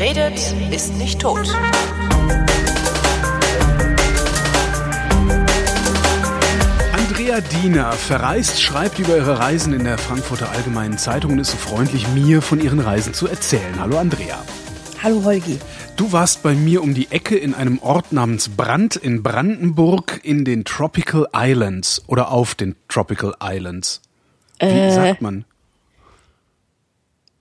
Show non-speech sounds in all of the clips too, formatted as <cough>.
Wer redet, ist nicht tot. Andrea Diener verreist, schreibt über ihre Reisen in der Frankfurter Allgemeinen Zeitung und ist so freundlich, mir von ihren Reisen zu erzählen. Hallo Andrea. Hallo Holgi. Du warst bei mir um die Ecke in einem Ort namens Brand in Brandenburg in den Tropical Islands oder auf den Tropical Islands. Wie Äh, sagt man?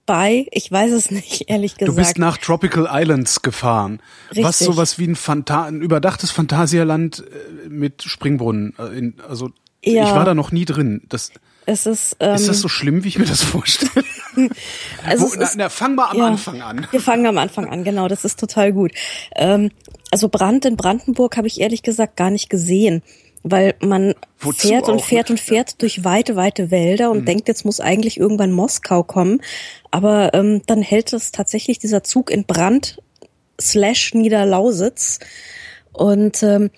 Bei, ich weiß es nicht, <laughs> ehrlich gesagt. Du bist nach Tropical Islands gefahren. Was Richtig. sowas wie ein, Phanta ein überdachtes Phantasialand äh, mit Springbrunnen. äh, also Ja. ich war da noch nie drin. Das, es ist, ähm, ist das so schlimm, wie ich mir das vorstelle? <laughs> also Wo, na, ist, na, fang mal am ja. Anfang an. Wir fangen am Anfang an, genau, das ist total gut. Ähm, also Brand in Brandenburg habe ich ehrlich gesagt gar nicht gesehen, weil man Wozu fährt und fährt ne? und fährt durch weite, weite Wälder und denkt, jetzt muss eigentlich irgendwann Moskau kommen. Aber ähm, dann hält es tatsächlich dieser Zug in Brand slash Niederlausitz und ähm,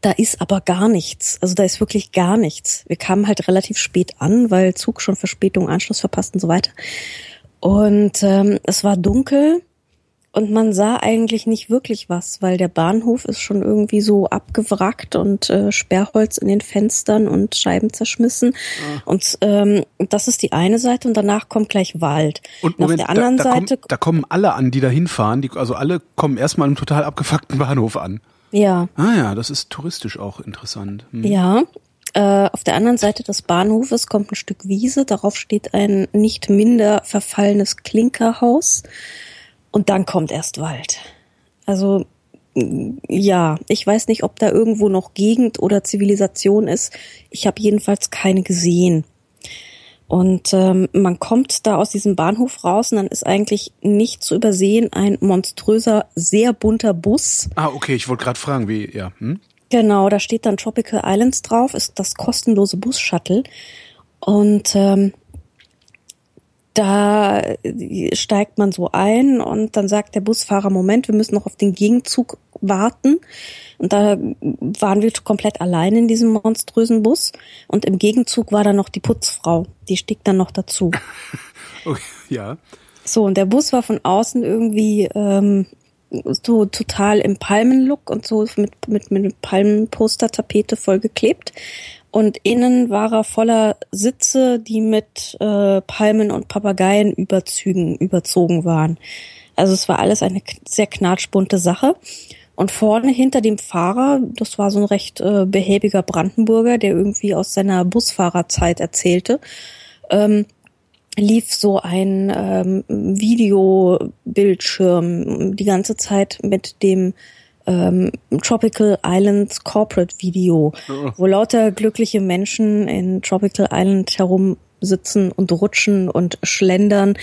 da ist aber gar nichts. Also da ist wirklich gar nichts. Wir kamen halt relativ spät an, weil Zug schon Verspätung, Anschluss verpasst und so weiter. Und ähm, es war dunkel und man sah eigentlich nicht wirklich was, weil der Bahnhof ist schon irgendwie so abgewrackt und äh, Sperrholz in den Fenstern und Scheiben zerschmissen. Ah. Und ähm, das ist die eine Seite und danach kommt gleich Wald. Und auf Moment, der anderen da, da, Seite, kommen, da kommen alle an, die da hinfahren. Die, also alle kommen erstmal im total abgefuckten Bahnhof an. ja, Ah ja, das ist touristisch auch interessant. Hm. Ja, äh, auf der anderen Seite des Bahnhofes kommt ein Stück Wiese, darauf steht ein nicht minder verfallenes Klinkerhaus und dann kommt erst Wald. Also ja, ich weiß nicht, ob da irgendwo noch Gegend oder Zivilisation ist. Ich habe jedenfalls keine gesehen. Und ähm, man kommt da aus diesem Bahnhof raus und dann ist eigentlich nicht zu übersehen ein monströser, sehr bunter Bus. Ah, okay, ich wollte gerade fragen, wie, ja. Hm? Genau, da steht dann Tropical Islands drauf, ist das kostenlose Bus-Shuttle. Und ähm, da steigt man so ein und dann sagt der Busfahrer, Moment, wir müssen noch auf den Gegenzug warten. Und da waren wir komplett allein in diesem monströsen Bus. Und im Gegenzug war dann noch die Putzfrau. Die stieg dann noch dazu. <laughs> Okay, ja. So, und der Bus war von außen irgendwie ähm, so total im Palmenlook und so mit, mit, mit Palmenposter-Tapete vollgeklebt. Und innen war er voller Sitze, die mit äh, Palmen und Papageienüberzügen überzogen waren. Also es war alles eine sehr knatschbunte Sache. Und vorne hinter dem Fahrer, das war so ein recht äh, behäbiger Brandenburger, der irgendwie aus seiner Busfahrerzeit erzählte, ähm, lief so ein ähm, Videobildschirm die ganze Zeit mit dem ähm, Tropical Islands Corporate Video, wo lauter glückliche Menschen in Tropical Island herum sitzen und rutschen und schlendern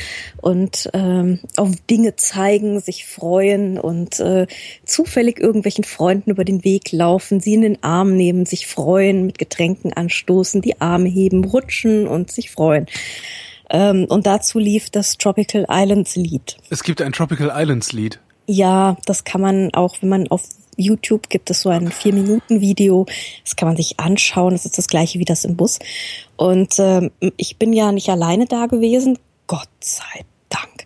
und ähm, auf Dinge zeigen, sich freuen und äh, zufällig irgendwelchen Freunden über den Weg laufen, sie in den Arm nehmen, sich freuen, mit Getränken anstoßen, die Arme heben, rutschen und sich freuen. Ähm, und dazu lief das Tropical Islands Lied. Es gibt ein Tropical Islands Lied. Ja, das kann man auch, wenn man auf YouTube gibt es so ein vier Minuten Video. Das kann man sich anschauen. Das ist das gleiche wie das im Bus. Und ähm, ich bin ja nicht alleine da gewesen, Gott sei Dank,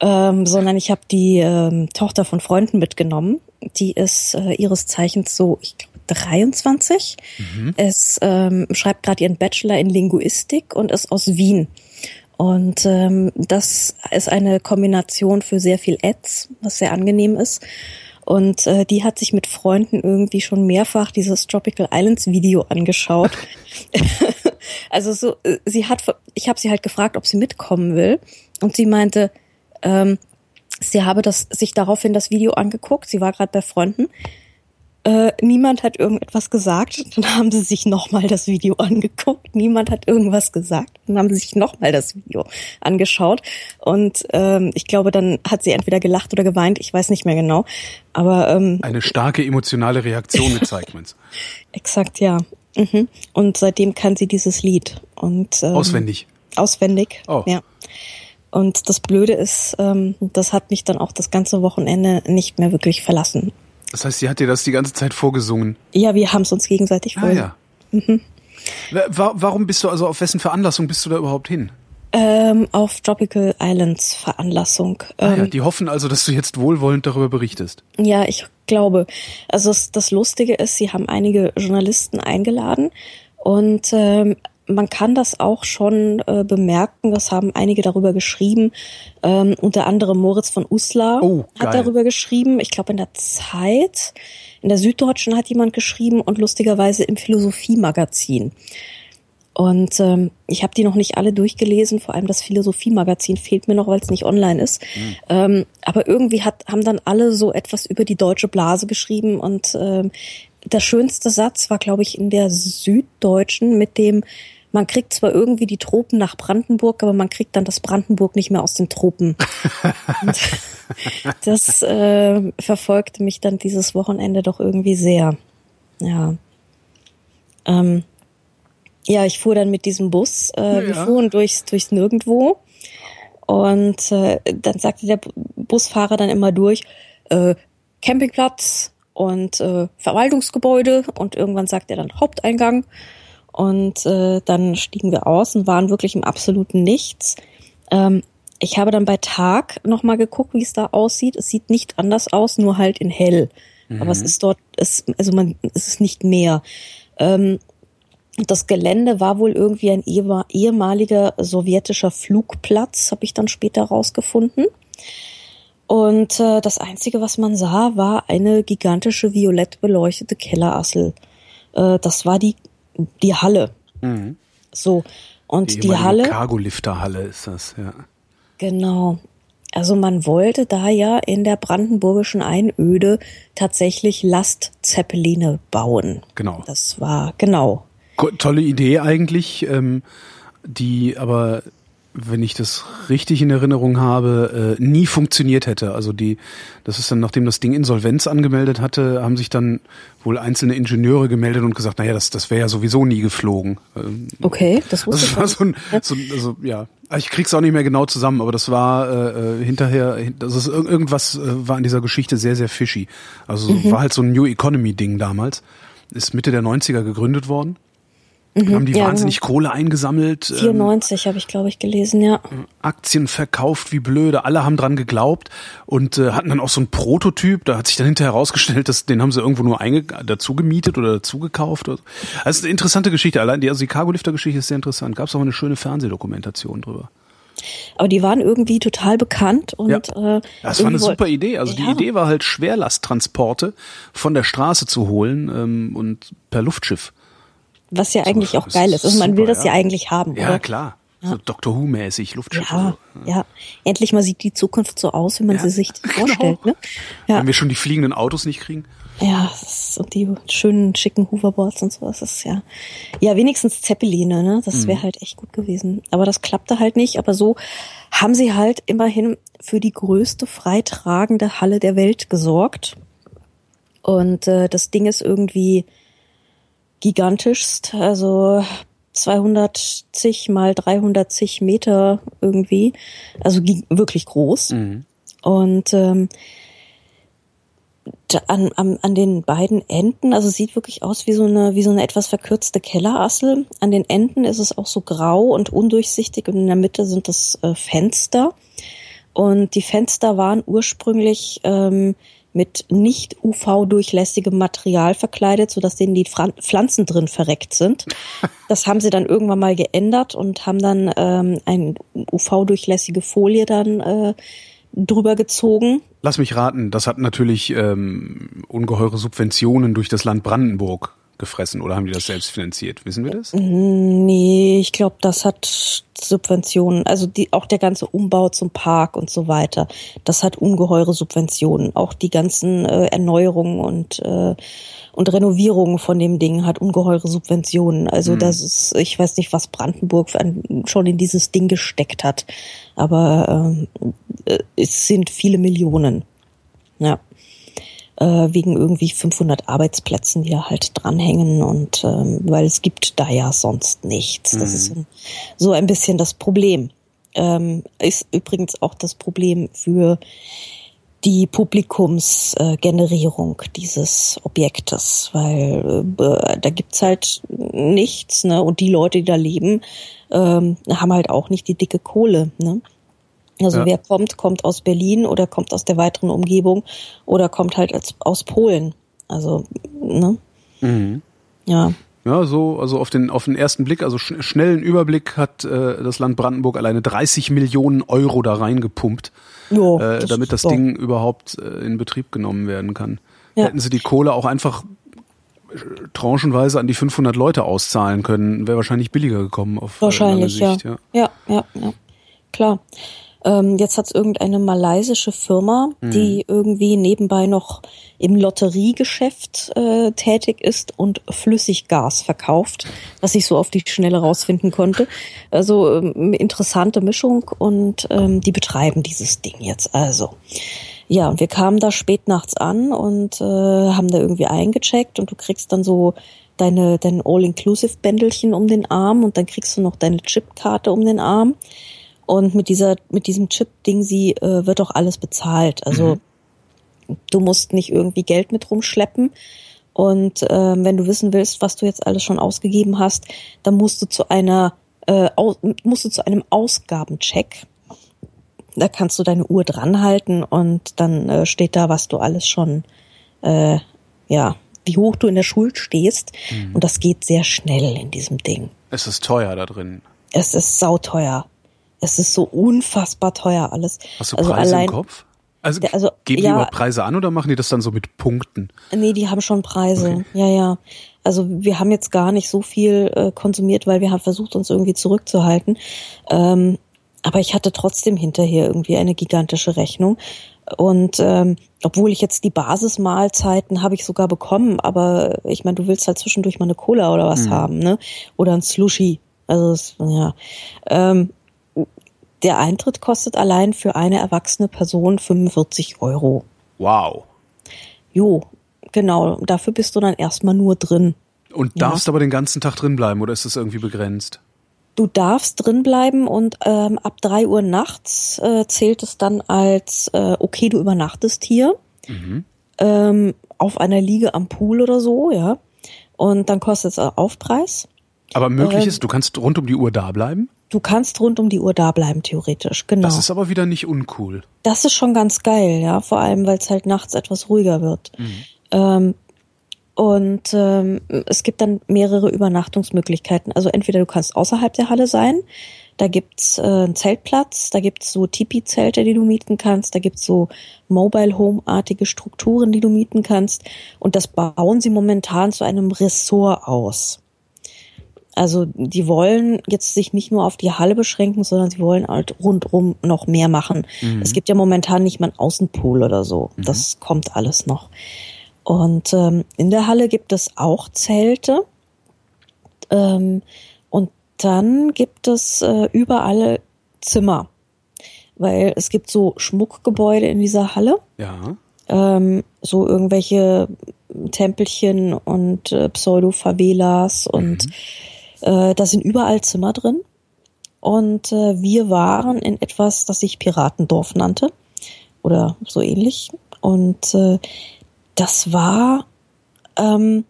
ähm, sondern ich habe die ähm, Tochter von Freunden mitgenommen. Die ist äh, ihres Zeichens so, ich glaube 23. Es ähm, schreibt gerade ihren Bachelor in Linguistik und ist aus Wien. Und ähm, das ist eine Kombination für sehr viel Ads, was sehr angenehm ist. Und äh, die hat sich mit Freunden irgendwie schon mehrfach dieses Tropical Islands Video angeschaut. <laughs> also so, äh, sie hat, ich habe sie halt gefragt, ob sie mitkommen will, und sie meinte, ähm, sie habe das sich daraufhin das Video angeguckt. Sie war gerade bei Freunden. Äh, niemand hat irgendetwas gesagt. Dann haben sie sich nochmal das Video <laughs> angeguckt. Niemand hat irgendwas gesagt. Dann haben sie sich nochmal das Video angeschaut. Und ähm, ich glaube, dann hat sie entweder gelacht oder geweint. Ich weiß nicht mehr genau. Aber ähm, Eine starke emotionale Reaktion gezeigt, meinst <laughs> exakt ja. Mhm. Und seitdem kann sie dieses Lied. Und ähm, Auswendig. Auswendig. Oh. Ja. Und das Blöde ist, ähm, das hat mich dann auch das ganze Wochenende nicht mehr wirklich verlassen. Das heißt, sie hat dir das die ganze Zeit vorgesungen. Ja, wir haben es uns gegenseitig Ah vor. ja. Wa- Warum bist du also auf wessen Veranlassung bist du da überhaupt hin? Ähm, auf Tropical Islands Veranlassung. Ah, ähm, ja, die hoffen also, dass du jetzt wohlwollend darüber berichtest. Ja, ich glaube. Also es, das Lustige ist, sie haben einige Journalisten eingeladen und ähm, man kann das auch schon äh, bemerken, das haben einige darüber geschrieben, ähm, unter anderem Moritz von Uslar Oh, hat darüber geschrieben, ich glaube in der Zeit, in der Süddeutschen hat jemand geschrieben und lustigerweise im Philosophie-Magazin. Und ähm, ich habe die noch nicht alle durchgelesen, vor allem das Philosophie-Magazin fehlt mir noch, weil es nicht online ist. Ähm, aber irgendwie hat, haben dann alle so etwas über die deutsche Blase geschrieben und ähm, der schönste Satz war, glaube ich, in der Süddeutschen mit dem, man kriegt zwar irgendwie die Tropen nach Brandenburg, aber man kriegt dann das Brandenburg nicht mehr aus den Tropen. <laughs> <laughs> Das äh, verfolgte mich dann dieses Wochenende doch irgendwie sehr. Ja. Ähm, ja, ich fuhr dann mit diesem Bus. Äh, Wir Ja. fuhren durchs, durchs Nirgendwo. Und äh, dann sagte der Bu- Busfahrer dann immer durch, äh, Campingplatz und äh, Verwaltungsgebäude. Und irgendwann sagt er dann Haupteingang. Und äh, dann stiegen wir aus und waren wirklich im absoluten Nichts. Ähm, ich habe dann bei Tag nochmal geguckt, wie es da aussieht. Es sieht nicht anders aus, nur halt in hell. Aber es ist dort, es, also man, es ist nicht mehr. Ähm, das Gelände war wohl irgendwie ein ehemal- ehemaliger sowjetischer Flugplatz, habe ich dann später rausgefunden. Und äh, das Einzige, was man sah, war eine gigantische violett beleuchtete Kellerassel. Äh, das war die, die Halle. So. Und die, ehemalige Halle. Cargolifter-Halle ist das, ja. Genau. Also man wollte da ja in der brandenburgischen Einöde tatsächlich Lastzeppeline bauen. Genau. Das war, genau. Tolle Idee eigentlich, ähm, die aber, wenn ich das richtig in Erinnerung habe, äh, nie funktioniert hätte. Also die, das ist dann, nachdem das Ding Insolvenz angemeldet hatte, haben sich dann wohl einzelne Ingenieure gemeldet und gesagt, naja, das, das wäre ja sowieso nie geflogen. Ähm, Okay, das wusste das ich war nicht. so ein, so ein also ja, ich krieg's auch nicht mehr genau zusammen, aber das war äh, äh, hinterher, das ist irg- irgendwas äh, war an dieser Geschichte sehr sehr fishy. Also Mhm. war halt so ein New Economy Ding damals. Ist Mitte der 90er gegründet worden. Haben die Mhm. ja, wahnsinnig Kohle eingesammelt, ähm, 94 habe ich, glaube ich, gelesen, ja. Aktien verkauft wie blöde, alle haben dran geglaubt und äh, hatten dann auch so einen Prototyp, da hat sich dann hinterher herausgestellt, dass den haben sie irgendwo nur dazu gemietet oder dazu gekauft. Oder so. Das ist eine interessante Geschichte, allein die, also die Cargo-Lifter-Geschichte ist sehr interessant. Gab es auch eine schöne Fernsehdokumentation drüber. Aber die waren irgendwie total bekannt und Ja. äh, Das war eine super Idee. Also Ja. die Idee war halt Schwerlasttransporte von der Straße zu holen ähm, und per Luftschiff. Was ja eigentlich auch geil ist. Also man will super, das ja ja. eigentlich haben, Ja, oder? klar. So Doctor Who-mäßig, Luftschiff. Ja, ja. Endlich mal sieht die Zukunft so aus, wie man Ja, sie sich <laughs> genau. vorstellt, ne? Ja. Wenn wir schon die fliegenden Autos nicht kriegen. Ja, und die schönen, schicken Hoverboards und so, das ist ja, ja, wenigstens Zeppeline, ne, das wäre halt echt gut gewesen. Aber das klappte halt nicht, aber so haben sie halt immerhin für die größte freitragende Halle der Welt gesorgt. Und äh, das Ding ist irgendwie gigantischst, also 210 mal 310 Meter irgendwie, also wirklich groß. Und ähm, an, an, an den beiden Enden, also sieht wirklich aus wie so eine, wie so eine etwas verkürzte Kellerassel. An den Enden ist es auch so grau und undurchsichtig und in der Mitte sind das äh, Fenster. Und die Fenster waren ursprünglich ähm, mit nicht UV-durchlässigem Material verkleidet, sodass denen die Pflanzen drin verreckt sind. <laughs> Das haben sie dann irgendwann mal geändert und haben dann ähm, eine UV-durchlässige Folie dann äh, drüber gezogen. Lass mich raten, das hat natürlich ähm, ungeheure Subventionen durch das Land Brandenburg gefressen oder haben die das selbst finanziert? Wissen wir das? Nee, ich glaube, das hat Subventionen. Also die, auch der ganze Umbau zum Park und so weiter. Das hat ungeheure Subventionen. Auch die ganzen äh, Erneuerungen und äh, und Renovierungen von dem Ding hat ungeheure Subventionen. Also das ist, ich weiß nicht, was Brandenburg ein, schon in dieses Ding gesteckt hat, aber ähm, äh, es sind viele Millionen. Ja wegen irgendwie 500 Arbeitsplätzen, die da halt dranhängen und ähm, weil es gibt da ja sonst nichts. Das ist ein, so ein bisschen das Problem. Ähm, ist übrigens auch das Problem für die Publikumsgenerierung äh, dieses Objektes, weil äh, da gibt's halt nichts, ne? Und die Leute, die da leben, ähm, haben halt auch nicht die dicke Kohle. Ne? Also Ja. wer kommt, kommt aus Berlin oder kommt aus der weiteren Umgebung oder kommt halt als, aus Polen. Also, ne? Mhm. Ja. Ja, so, also auf den, auf den ersten Blick, also sch schnellen Überblick hat äh, das Land Brandenburg alleine 30 Millionen Euro da reingepumpt, Jo, äh, das damit das super. Ding überhaupt äh, in Betrieb genommen werden kann. Ja. Hätten sie die Kohle auch einfach äh, tranchenweise an die 500 Leute auszahlen können, wäre wahrscheinlich billiger gekommen auf äh, Wahrscheinlich, ja. Sicht, ja. ja. Ja, ja, Klar. Ähm, jetzt hat es irgendeine malaysische Firma, Mhm. die irgendwie nebenbei noch im Lotteriegeschäft äh, tätig ist und Flüssiggas verkauft, was ich so auf die Schnelle rausfinden konnte. Also ähm, interessante Mischung und ähm, die betreiben dieses Ding jetzt also. Ja, und wir kamen da spät nachts an und äh, haben da irgendwie eingecheckt und du kriegst dann so deine dein All-Inclusive-Bändelchen um den Arm und dann kriegst du noch deine Chipkarte um den Arm. Und mit dieser, mit diesem Chip-Ding, sie äh, wird auch alles bezahlt. Also du musst nicht irgendwie Geld mit rumschleppen. Und ähm, wenn du wissen willst, was du jetzt alles schon ausgegeben hast, dann musst du zu einer äh, aus, musst du zu einem Ausgabencheck. Da kannst du deine Uhr dranhalten und dann äh, steht da, was du alles schon, äh, ja, wie hoch du in der Schuld stehst. Und das geht sehr schnell in diesem Ding. Es ist teuer da drin. Es ist sauteuer. Es ist so unfassbar teuer alles. Hast du also Preise allein, im Kopf? Also, Ja, also, geben die ja. überhaupt Preise an oder machen die das dann so mit Punkten? Nee, die haben schon Preise. Okay. Ja, ja. Also wir haben jetzt gar nicht so viel äh, konsumiert, weil wir haben versucht, uns irgendwie zurückzuhalten. Ähm, aber ich hatte trotzdem hinterher irgendwie eine gigantische Rechnung. Und ähm, obwohl ich jetzt die Basismahlzeiten habe ich sogar bekommen, aber ich meine, du willst halt zwischendurch mal eine Cola oder was haben, ne? Oder ein Slushy. Also es, ja. Ähm, der Eintritt kostet allein für eine erwachsene Person 45 Euro. Wow. Jo, genau. Dafür bist du dann erstmal nur drin. Und Ja. darfst aber den ganzen Tag drin bleiben oder ist das irgendwie begrenzt? Du darfst drin bleiben und ähm, ab drei Uhr nachts äh, zählt es dann als äh, okay, du übernachtest hier ähm, auf einer Liege am Pool oder so, ja. Und dann kostet es Aufpreis. Aber möglich Ähm, ist, du kannst rund um die Uhr da bleiben? Du kannst rund um die Uhr da bleiben, theoretisch. Genau. Das ist aber wieder nicht uncool. Das ist schon ganz geil, ja, vor allem, weil es halt nachts etwas ruhiger wird. Ähm, und ähm, es gibt dann mehrere Übernachtungsmöglichkeiten. Also entweder du kannst außerhalb der Halle sein, da gibt's äh, einen Zeltplatz, da gibt's so Tipi-Zelte, die du mieten kannst, da gibt's so Mobile Home-artige Strukturen, die du mieten kannst. Und das bauen sie momentan zu einem Ressort aus. Also die wollen jetzt sich nicht nur auf die Halle beschränken, sondern sie wollen halt rundrum noch mehr machen. Es gibt ja momentan nicht mal einen Außenpool oder so. Das kommt alles noch. Und ähm, in der Halle gibt es auch Zelte. Ähm, und dann gibt es äh, überall Zimmer. Weil es gibt so Schmuckgebäude in dieser Halle Ja. ähm, so irgendwelche Tempelchen und äh, Pseudo-Favelas und äh, da sind überall Zimmer drin. Und äh, wir waren in etwas, das sich Piratendorf nannte oder so ähnlich. Und äh, das war ähm,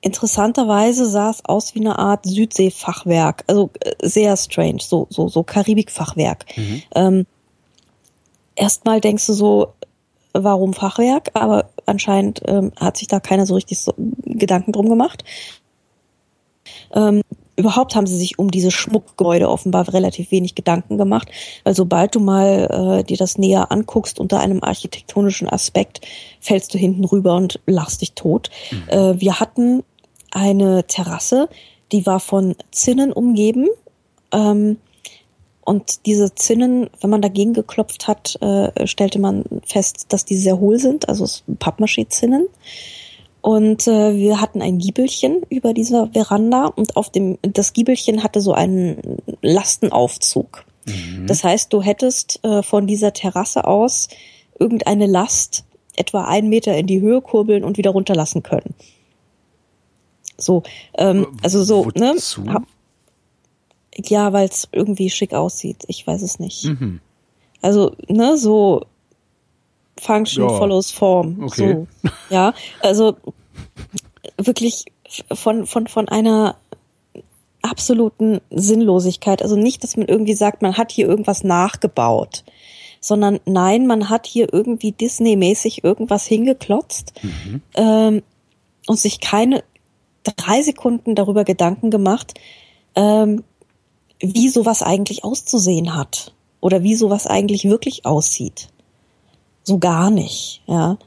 interessanterweise sah es aus wie eine Art Südseefachwerk, also äh, sehr strange, so so so Karibikfachwerk. Ähm, erstmal denkst du so, warum Fachwerk? Aber anscheinend ähm, hat sich da keiner so richtig so Gedanken drum gemacht. Ähm, überhaupt haben sie sich um diese Schmuckgebäude offenbar relativ wenig Gedanken gemacht, weil sobald du mal äh, dir das näher anguckst unter einem architektonischen Aspekt, fällst du hinten rüber und lachst dich tot. Äh, wir hatten eine Terrasse, die war von Zinnen umgeben. Ähm, und diese Zinnen, wenn man dagegen geklopft hat, äh, stellte man fest, dass die sehr hohl sind, also Pappmaché-Zinnen. Und äh, wir hatten ein Giebelchen über dieser Veranda und auf dem das Giebelchen hatte so einen Lastenaufzug. Das heißt, du hättest äh, von dieser Terrasse aus irgendeine Last etwa einen Meter in die Höhe kurbeln und wieder runterlassen können. So, ähm, also so, ne? Wozu? Ha- Ja, weil es irgendwie schick aussieht. Ich weiß es nicht. Mhm. Also, ne, so Function Ja. follows Form. Okay. So. Ja, also wirklich von, von, von einer absoluten Sinnlosigkeit. Also nicht, dass man irgendwie sagt, man hat hier irgendwas nachgebaut, sondern nein, man hat hier irgendwie Disney-mäßig irgendwas hingeklotzt mhm. ähm, und sich keine drei Sekunden darüber Gedanken gemacht, ähm, wie sowas eigentlich auszusehen hat oder wie sowas eigentlich wirklich aussieht. So gar nicht, ja.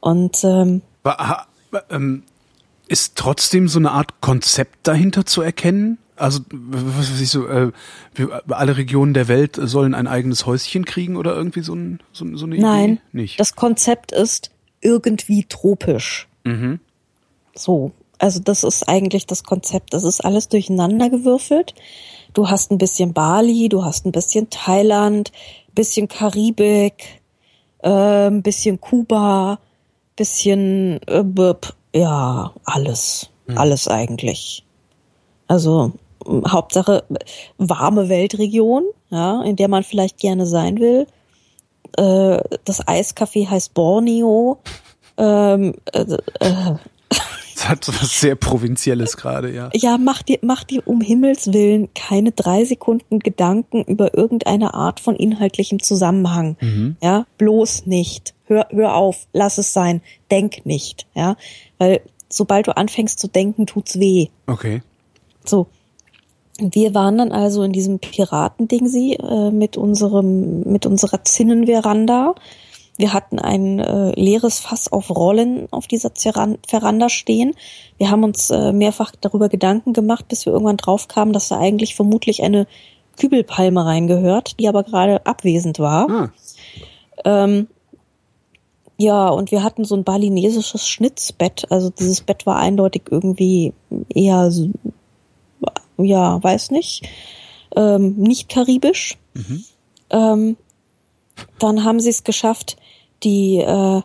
Und ähm, ähm, ist trotzdem so eine Art Konzept dahinter zu erkennen? Also, was weiß ich so, äh, alle Regionen der Welt sollen ein eigenes Häuschen kriegen oder irgendwie so, ein, so, so eine Nein, Idee? Nein, das Konzept ist irgendwie tropisch. Mhm. So, also das ist eigentlich das Konzept. Das ist alles durcheinander gewürfelt. Du hast ein bisschen Bali, du hast ein bisschen Thailand, bisschen Karibik, äh, ein bisschen Kuba, bisschen äh, ja alles, hm. alles eigentlich. Also Hauptsache warme Weltregion, ja, in der man vielleicht gerne sein will. Äh, das Eiscafé heißt Borneo. Ähm, äh, äh, das hat so was sehr Provinzielles gerade, ja. Ja, mach dir, mach dir um Himmels Willen keine drei Sekunden Gedanken über irgendeine Art von inhaltlichem Zusammenhang. Mhm. Ja, bloß nicht. Hör, hör auf, lass es sein, denk nicht, ja. Weil sobald du anfängst zu denken, tut's weh. Okay. So. Wir waren dann also in diesem Piratending sie äh, mit unserem mit unserer Zinnenveranda wir hatten ein äh, leeres Fass auf Rollen auf dieser Veranda stehen. Wir haben uns äh, mehrfach darüber Gedanken gemacht, bis wir irgendwann drauf kamen, dass da eigentlich vermutlich eine Kübelpalme reingehört, die aber gerade abwesend war. Ah. Ähm, ja, und wir hatten so ein balinesisches Schnitzbett. Also dieses Bett war eindeutig irgendwie eher, ja, weiß nicht, ähm, nicht karibisch. Mhm. Ähm, dann haben sie es geschafft, die äh,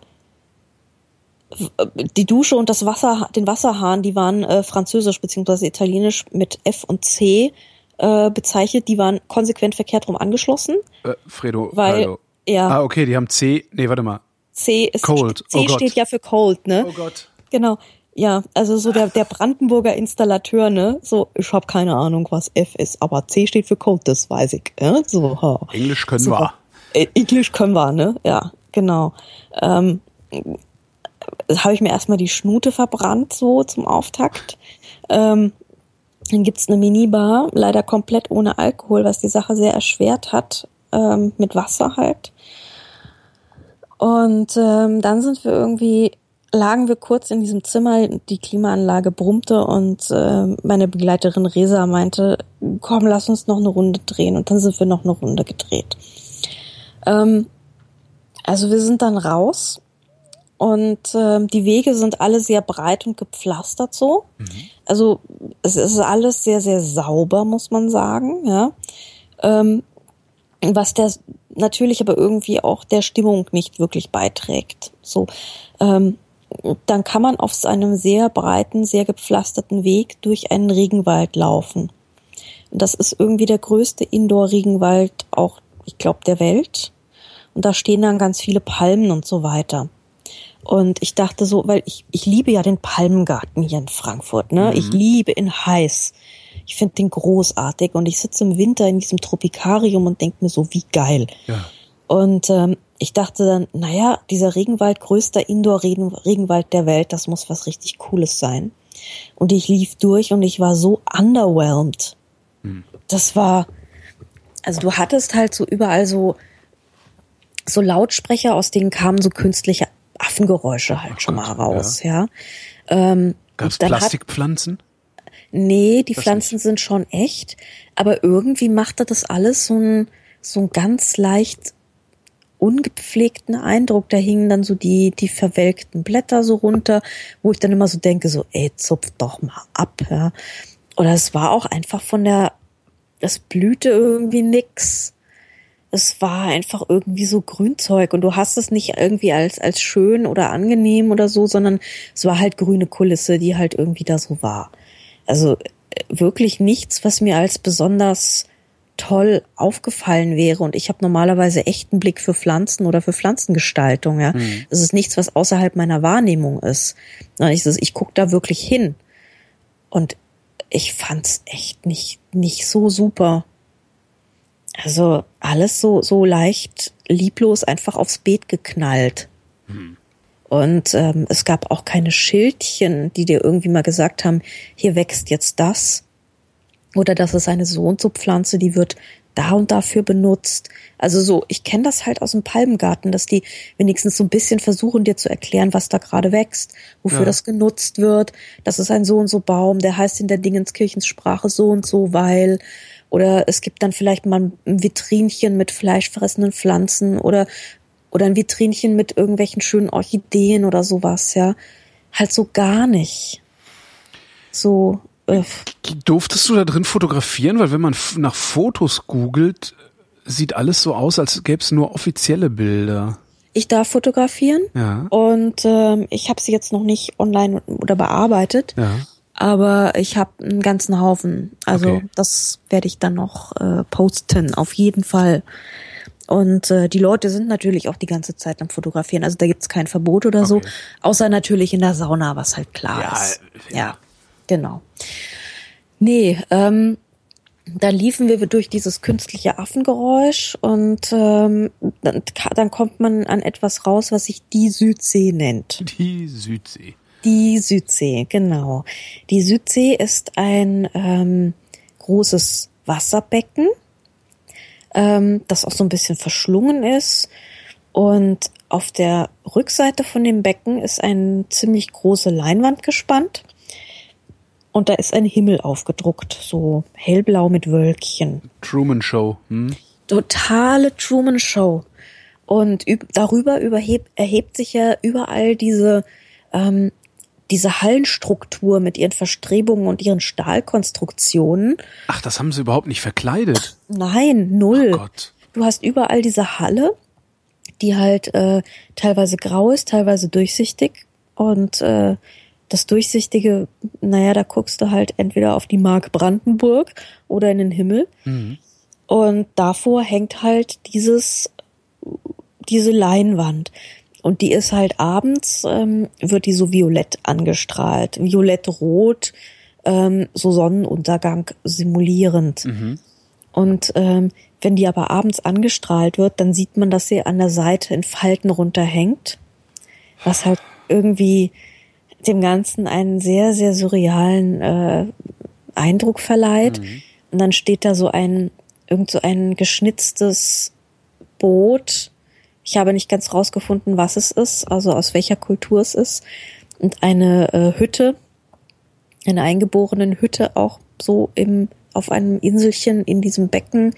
die Dusche und das Wasser, den Wasserhahn, die waren äh, französisch beziehungsweise italienisch mit F und C äh, bezeichnet. Die waren konsequent verkehrt rum angeschlossen. Äh, Fredo, weil Fredo. ja. Ah, okay, die haben C. Nee, warte mal. C ist cold. C oh steht ja für cold, ne? Oh Gott. Genau. Ja, also so der, der Brandenburger Installateur, ne? So, ich habe keine Ahnung, was F ist, aber C steht für Cold, das weiß ich. Ja? So, ha. Englisch können Super. wir. Äh, Englisch können wir, ne? Ja, genau. Ähm, habe ich mir erstmal die Schnute verbrannt, so zum Auftakt. Ähm, dann gibt's eine Minibar, leider komplett ohne Alkohol, was die Sache sehr erschwert hat, ähm, mit Wasser halt. Und ähm, dann sind wir irgendwie, lagen wir kurz in diesem Zimmer, die Klimaanlage brummte und äh, meine Begleiterin Resa meinte, komm, lass uns noch eine Runde drehen. Und dann sind wir noch eine Runde gedreht. Ähm, also wir sind dann raus und äh, die Wege sind alle sehr breit und gepflastert so. Mhm. Also es ist alles sehr, sehr sauber, muss man sagen, ja. Ähm, was der natürlich aber irgendwie auch der Stimmung nicht wirklich beiträgt. So, ähm, dann kann man auf einem sehr breiten, sehr gepflasterten Weg durch einen Regenwald laufen. Das ist irgendwie der größte Indoor-Regenwald auch, ich glaube, der Welt. Und da stehen dann ganz viele Palmen und so weiter. Und ich dachte so, weil ich, ich liebe ja den Palmengarten hier in Frankfurt, ne? Mhm. Ich liebe in heiß. Ich finde den großartig und ich sitze im Winter in diesem Tropikarium und denke mir so, wie geil. Ja. Und ähm, ich dachte dann, naja, dieser Regenwald, größter Indoor-Regenwald der Welt, das muss was richtig Cooles sein. Und ich lief durch und ich war so underwhelmed. Mhm. Das war, also du hattest halt so überall so so Lautsprecher, aus denen kamen so künstliche Affengeräusche halt oh schon Gott, mal raus, ja. ja. Ähm, Gab Plastikpflanzen? Hat, nee, die das Pflanzen nicht. sind schon echt, aber irgendwie machte das alles so ein so ein ganz leicht ungepflegten Eindruck. Da hingen dann so die, die verwelkten Blätter so runter, wo ich dann immer so denke, so, ey, zupf doch mal ab, ja. Oder es war auch einfach von der, das blühte irgendwie nix es war einfach irgendwie so Grünzeug und du hast es nicht irgendwie als, als schön oder angenehm oder so, sondern es war halt grüne Kulisse, die halt irgendwie da so war. Also äh, wirklich nichts, was mir als besonders toll aufgefallen wäre und ich habe normalerweise echt einen Blick für Pflanzen oder für Pflanzengestaltung, ja. Mhm. Es ist nichts, was außerhalb meiner Wahrnehmung ist. Ich, ich gucke da wirklich hin. Und ich fand's echt nicht, nicht so super. Also alles so, so leicht lieblos einfach aufs Beet geknallt. Hm. Und ähm, es gab auch keine Schildchen, die dir irgendwie mal gesagt haben, hier wächst jetzt das. Oder das ist eine so und so Pflanze, die wird da und dafür benutzt. Also so, ich kenne das halt aus dem Palmgarten, dass die wenigstens so ein bisschen versuchen, dir zu erklären, was da gerade wächst, wofür ja. das genutzt wird. Das ist ein so und so Baum, der heißt in der Dingenskirchensprache so und so, weil oder es gibt dann vielleicht mal ein Vitrinchen mit fleischfressenden Pflanzen oder, oder ein Vitrinchen mit irgendwelchen schönen Orchideen oder sowas, ja. Halt so gar nicht. So. Äh. Durftest du da drin fotografieren? Weil wenn man nach Fotos googelt, sieht alles so aus, als gäbe es nur offizielle Bilder. Ich darf fotografieren ja. und ähm, ich habe sie jetzt noch nicht online oder bearbeitet. Ja aber ich habe einen ganzen Haufen. Also okay. das werde ich dann noch äh, posten, auf jeden Fall. Und äh, die Leute sind natürlich auch die ganze Zeit am Fotografieren. Also da gibt's kein Verbot oder okay. so, außer natürlich in der Sauna, was halt klar ja, ist. Ja. ja, genau. Nee, ähm, da liefen wir durch dieses künstliche Affengeräusch und ähm, dann, dann kommt man an etwas raus, was sich die Südsee nennt. Die Südsee. Die Südsee, genau. Die Südsee ist ein ähm, großes Wasserbecken, ähm, das auch so ein bisschen verschlungen ist. Und auf der Rückseite von dem Becken ist eine ziemlich große Leinwand gespannt. Und da ist ein Himmel aufgedruckt, so hellblau mit Wölkchen. Truman Show. Hm? Totale Truman Show. Und darüber überhebt, erhebt sich ja überall diese ähm, diese Hallenstruktur mit ihren Verstrebungen und ihren Stahlkonstruktionen. Ach, das haben sie überhaupt nicht verkleidet. Nein, null. Oh Gott. Du hast überall diese Halle, die halt äh, teilweise grau ist, teilweise durchsichtig. Und äh, das Durchsichtige, naja, da guckst du halt entweder auf die Mark Brandenburg oder in den Himmel. Mhm. Und davor hängt halt dieses, diese Leinwand. Und die ist halt abends, ähm, wird die so violett angestrahlt. Violett-rot, ähm, so Sonnenuntergang simulierend. Mhm. Und ähm, wenn die aber abends angestrahlt wird, dann sieht man, dass sie an der Seite in Falten runterhängt. Was halt irgendwie dem Ganzen einen sehr, sehr surrealen äh, Eindruck verleiht. Mhm. Und dann steht da so ein, irgend so ein geschnitztes Boot ich habe nicht ganz rausgefunden, was es ist, also aus welcher Kultur es ist. Und eine äh, Hütte, eine eingeborenen Hütte auch so im, auf einem Inselchen in diesem Becken.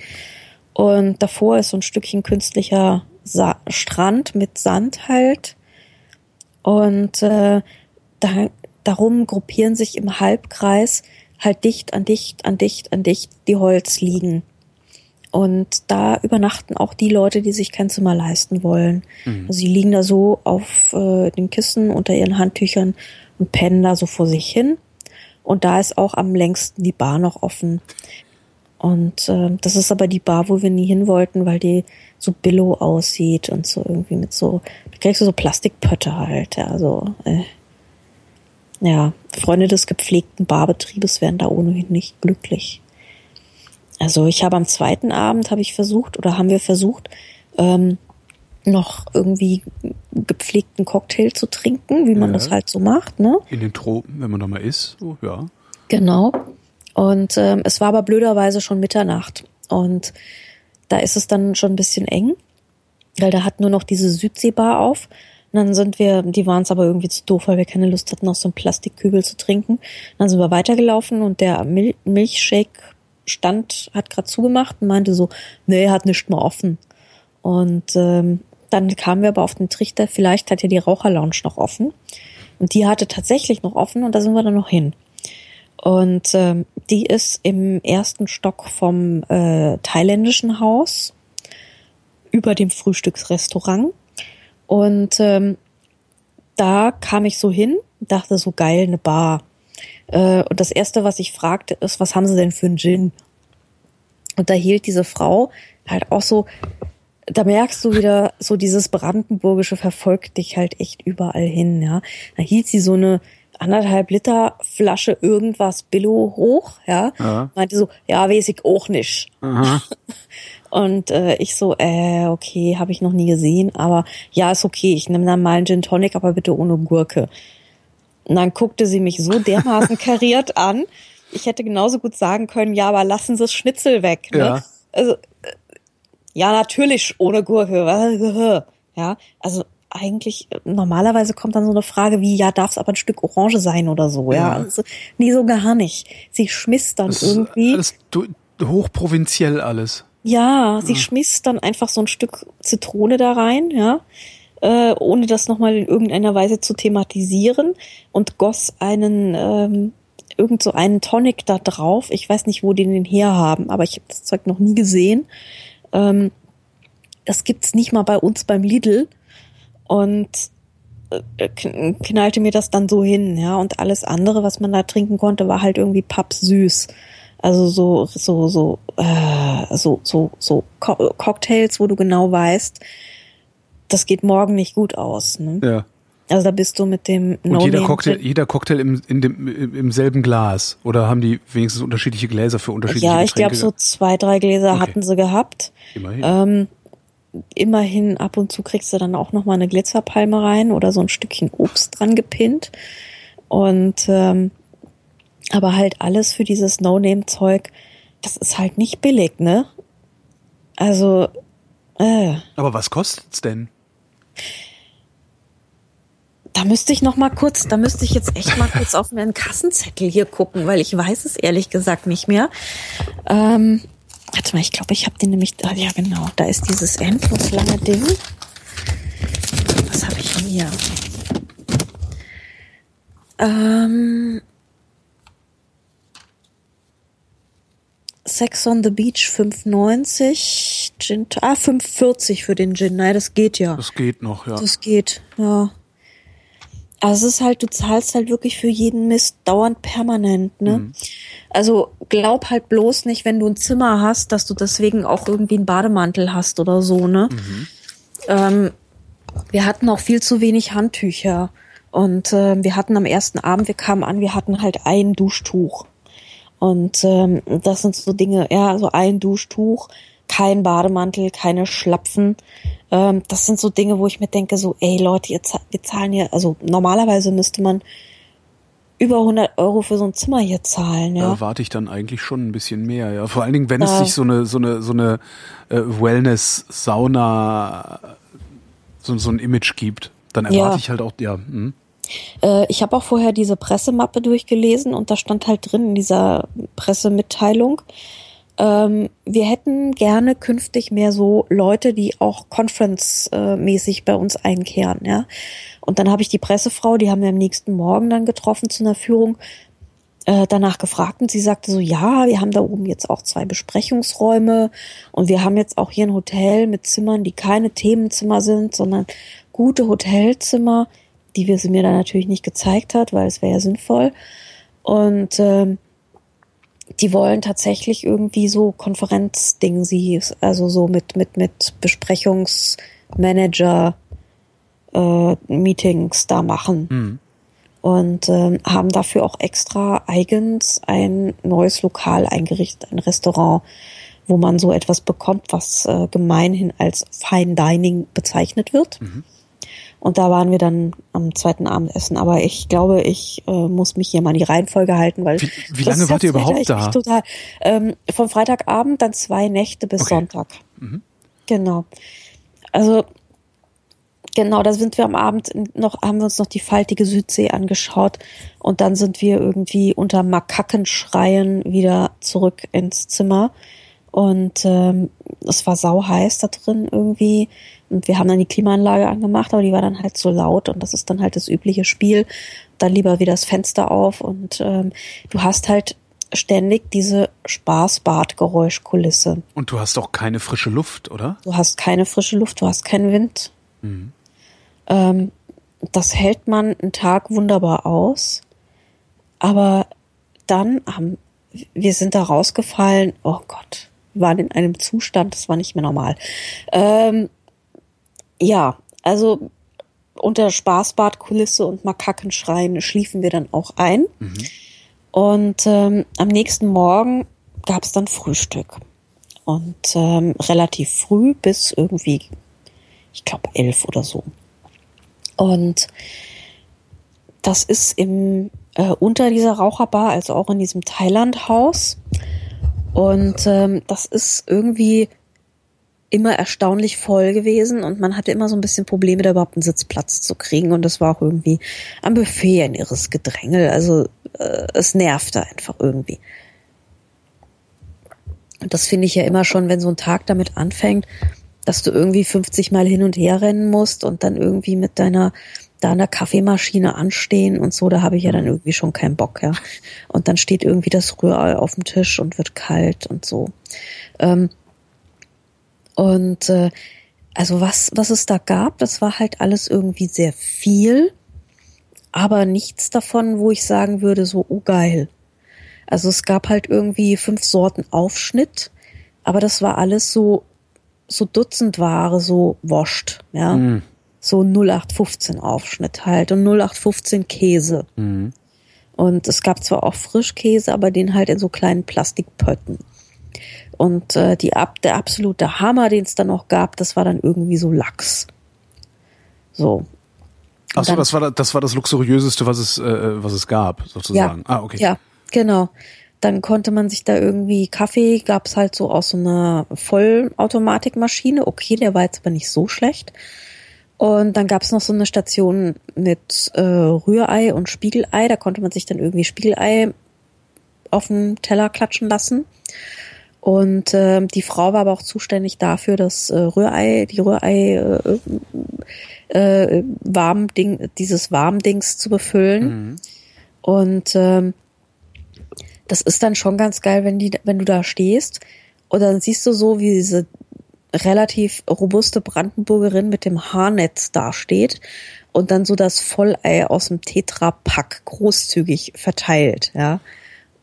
Und davor ist so ein Stückchen künstlicher Sa Strand mit Sand halt. Und äh, da, darum gruppieren sich im Halbkreis halt dicht an dicht an dicht an dicht die Holzliegen. Und da übernachten auch die Leute, die sich kein Zimmer leisten wollen. Mhm. Also sie liegen da so auf äh, den Kissen unter ihren Handtüchern und pennen da so vor sich hin. Und da ist auch am längsten die Bar noch offen. Und äh, das ist aber die Bar, wo wir nie hin wollten, weil die so billow aussieht und so irgendwie mit so, da kriegst du so Plastikpötte halt, ja, so, äh, ja, Freunde des gepflegten Barbetriebes werden da ohnehin nicht glücklich. Also ich habe am zweiten Abend habe ich versucht oder haben wir versucht, ähm, noch irgendwie gepflegten Cocktail zu trinken, wie man ja. das halt so macht, ne? In den Tropen, wenn man da mal ist, so, ja. Genau. Und ähm, es war aber blöderweise schon Mitternacht. Und da ist es dann schon ein bisschen eng, weil da hat nur noch diese Südseebar auf. Und dann sind wir, die waren es aber irgendwie zu doof, weil wir keine Lust hatten, aus so einem Plastikkübel zu trinken. Dann sind wir weitergelaufen und der Mil Milchshake stand, hat gerade zugemacht und meinte so, nee, hat nicht mehr offen. Und ähm, dann kamen wir aber auf den Trichter, vielleicht hat ja die Raucherlounge noch offen. Und die hatte tatsächlich noch offen und da sind wir dann noch hin. Und ähm, die ist im ersten Stock vom äh, thailändischen Haus über dem Frühstücksrestaurant. Und ähm, da kam ich so hin, dachte so geil, eine Bar. Äh, und das erste, was ich fragte, ist, was haben Sie denn für einen Gin? Und da hielt diese Frau halt auch so, da merkst du wieder, so dieses Brandenburgische verfolgt dich halt echt überall hin, ja. Da hielt sie so eine anderthalb Liter Flasche irgendwas Billo hoch, ja. Ja. Meinte so, ja, weiß ich auch nicht. Aha. <laughs> Und äh, ich so, äh, okay, habe ich noch nie gesehen, aber ja, ist okay, ich nehme dann mal einen Gin Tonic, aber bitte ohne Gurke. Und dann guckte sie mich so dermaßen <laughs> kariert an, ich hätte genauso gut sagen können, ja, aber lassen Sie das Schnitzel weg. Ne? Ja. Also, äh, ja, natürlich ohne Gurke. <laughs> Ja, also eigentlich, normalerweise kommt dann so eine Frage wie, ja, darf es aber ein Stück Orange sein oder so, ja. Ja. Also, nee, so gar nicht. Sie schmiss dann Das ist irgendwie. alles du- hochprovinziell alles. Ja, sie schmiss dann einfach so ein Stück Zitrone da rein, ja, äh, ohne das nochmal in irgendeiner Weise zu thematisieren und goss einen, ähm, irgend so einen Tonic da drauf. Ich weiß nicht, wo die den herhaben, aber ich habe das Zeug noch nie gesehen. Ähm, das gibt's nicht mal bei uns beim Lidl und äh, kn- knallte mir das dann so hin, ja, und alles andere, was man da trinken konnte, war halt irgendwie pappsüß. Also so, so, so, äh, so, so, so Co Cocktails, wo du genau weißt, das geht morgen nicht gut aus. Ne? Ja. Also da bist du mit dem Und jeder Cocktail, jeder Cocktail im, in dem, im selben Glas. Oder haben die wenigstens unterschiedliche Gläser für unterschiedliche Ja, ich glaube, so zwei, drei Gläser Okay. hatten sie gehabt. Immerhin. Ähm, immerhin ab und zu kriegst du dann auch noch mal eine Glitzerpalme rein oder so ein Stückchen Obst dran gepinnt. Und ähm, aber halt alles für dieses No-Name-Zeug, das ist halt nicht billig, ne? Also, äh, Aber was kostet's denn? Da müsste ich noch mal kurz, da müsste ich jetzt echt mal kurz auf meinen Kassenzettel hier gucken, weil ich weiß es ehrlich gesagt nicht mehr. Ähm, warte mal, ich glaube, ich habe den nämlich, ah, ja genau, da ist dieses endlos lange Ding. Was habe ich denn hier? Ähm, Sex on the Beach 5,90. Gin, ah, 5,40 für den Gin. Nein, das geht ja. Das geht noch, ja. Das geht, ja. Also es ist halt, du zahlst halt wirklich für jeden Mist dauernd permanent, ne? Also glaub halt bloß nicht, wenn du ein Zimmer hast, dass du deswegen auch irgendwie einen Bademantel hast oder so, ne? Ähm, wir hatten auch viel zu wenig Handtücher. Und ähm, wir hatten am ersten Abend, wir kamen an, wir hatten halt ein Duschtuch. Und ähm, das sind so Dinge, ja, so ein Duschtuch, kein Bademantel, keine Schlapfen. Ähm, das sind so Dinge, wo ich mir denke, so, ey Leute, ihr wir zahlen hier, also normalerweise müsste man über 100 Euro für so ein Zimmer hier zahlen, Da ja. erwarte ich dann eigentlich schon ein bisschen mehr, ja. Vor allen Dingen, wenn es Ja. sich so eine, so eine, so eine äh, Wellness-Sauna, so, so ein Image gibt, dann erwarte Ja. ich halt auch, ja, hm. Äh, ich habe auch vorher diese Pressemappe durchgelesen und da stand halt drin in dieser Pressemitteilung, ähm, wir hätten gerne künftig mehr so Leute, die auch Conference-mäßig bei uns einkehren, ja. Und dann habe ich die Pressefrau, die haben wir am nächsten Morgen dann getroffen zu einer Führung, äh, danach gefragt und sie sagte so, ja, wir haben da oben jetzt auch zwei Besprechungsräume und wir haben jetzt auch hier ein Hotel mit Zimmern, die keine Themenzimmer sind, sondern gute Hotelzimmer, die wir sie mir dann natürlich nicht gezeigt hat, weil es wäre ja sinnvoll. Und ähm, die wollen tatsächlich irgendwie so Konferenzding sie, also so mit mit mit Besprechungsmanager äh, Meetings da machen und ähm, haben dafür auch extra eigens ein neues Lokal eingerichtet, ein Restaurant, wo man so etwas bekommt, was äh, gemeinhin als Fine Dining bezeichnet wird. Und da waren wir dann am zweiten Abendessen. Aber ich glaube, ich äh, muss mich hier mal an die Reihenfolge halten, weil Wie- wie lange wart ihr überhaupt da? Total. Ähm, vom Freitagabend dann zwei Nächte bis Okay. Sonntag. Genau. Also Genau, da sind wir am Abend noch, haben wir uns noch die faltige Südsee angeschaut und dann sind wir irgendwie unter Makakenschreien wieder zurück ins Zimmer. Und ähm, es war sau heiß da drin irgendwie. Und wir haben dann die Klimaanlage angemacht, aber die war dann halt so laut und das ist dann halt das übliche Spiel. Dann lieber wieder das Fenster auf und ähm, du hast halt ständig diese Spaßbadgeräuschkulisse. Und du hast auch keine frische Luft, oder? Du hast keine frische Luft, du hast keinen Wind. Ähm, das hält man einen Tag wunderbar aus. Aber dann haben wir sind da rausgefallen. Oh Gott, wir waren in einem Zustand, das war nicht mehr normal. Ähm, ja, also unter Spaßbadkulisse und Makakenschreien schliefen wir dann auch ein. Mhm. Und ähm, am nächsten Morgen gab es dann Frühstück. Und ähm, relativ früh bis irgendwie, ich glaube, elf oder so. Und das ist im äh, unter dieser Raucherbar, also auch in diesem Thailand-Haus. Und ähm, das ist irgendwie immer erstaunlich voll gewesen und man hatte immer so ein bisschen Probleme, da überhaupt einen Sitzplatz zu kriegen. Und das war auch irgendwie am Buffet ein irres Gedrängel. Also äh, es nervte einfach irgendwie. Und das finde ich ja immer schon, wenn so ein Tag damit anfängt, dass du irgendwie 50 Mal hin und her rennen musst und dann irgendwie mit deiner da an Kaffeemaschine anstehen und so, da habe ich ja dann irgendwie schon keinen Bock, ja. Und dann steht irgendwie das Rührei auf dem Tisch und wird kalt und so. Ähm, und äh, also was, was es da gab, das war halt alles irgendwie sehr viel, aber nichts davon, wo ich sagen würde, so, oh geil. Also es gab halt irgendwie fünf Sorten Aufschnitt, aber das war alles so, so Dutzendware, so wascht, ja. Mhm. So 0815 Aufschnitt halt und 0815 Käse. Mhm. Und es gab zwar auch Frischkäse, aber den halt in so kleinen Plastikpötten. Und äh, die, ab, der absolute Hammer, den es dann noch gab, das war dann irgendwie so Lachs. So. Achso, das war das war das luxuriöseste, was es äh, was es gab, sozusagen. Ja, ah, okay. Ja, Genau. Dann konnte man sich da irgendwie Kaffee, gab's halt so aus so einer Vollautomatikmaschine. Okay, der war jetzt aber nicht so schlecht. Und dann gab's noch so eine Station mit äh, Rührei und Spiegelei. Da konnte man sich dann irgendwie Spiegelei auf den Teller klatschen lassen. Und äh, die Frau war aber auch zuständig dafür, dass äh, Rührei, die Rührei äh, äh, Warmding, dieses Warmdings zu befüllen. Mhm. Und ähm, das ist dann schon ganz geil, wenn die, wenn du da stehst und dann siehst du so, wie diese relativ robuste Brandenburgerin mit dem Haarnetz dasteht und dann so das Vollei aus dem Tetra-Pack großzügig verteilt, ja.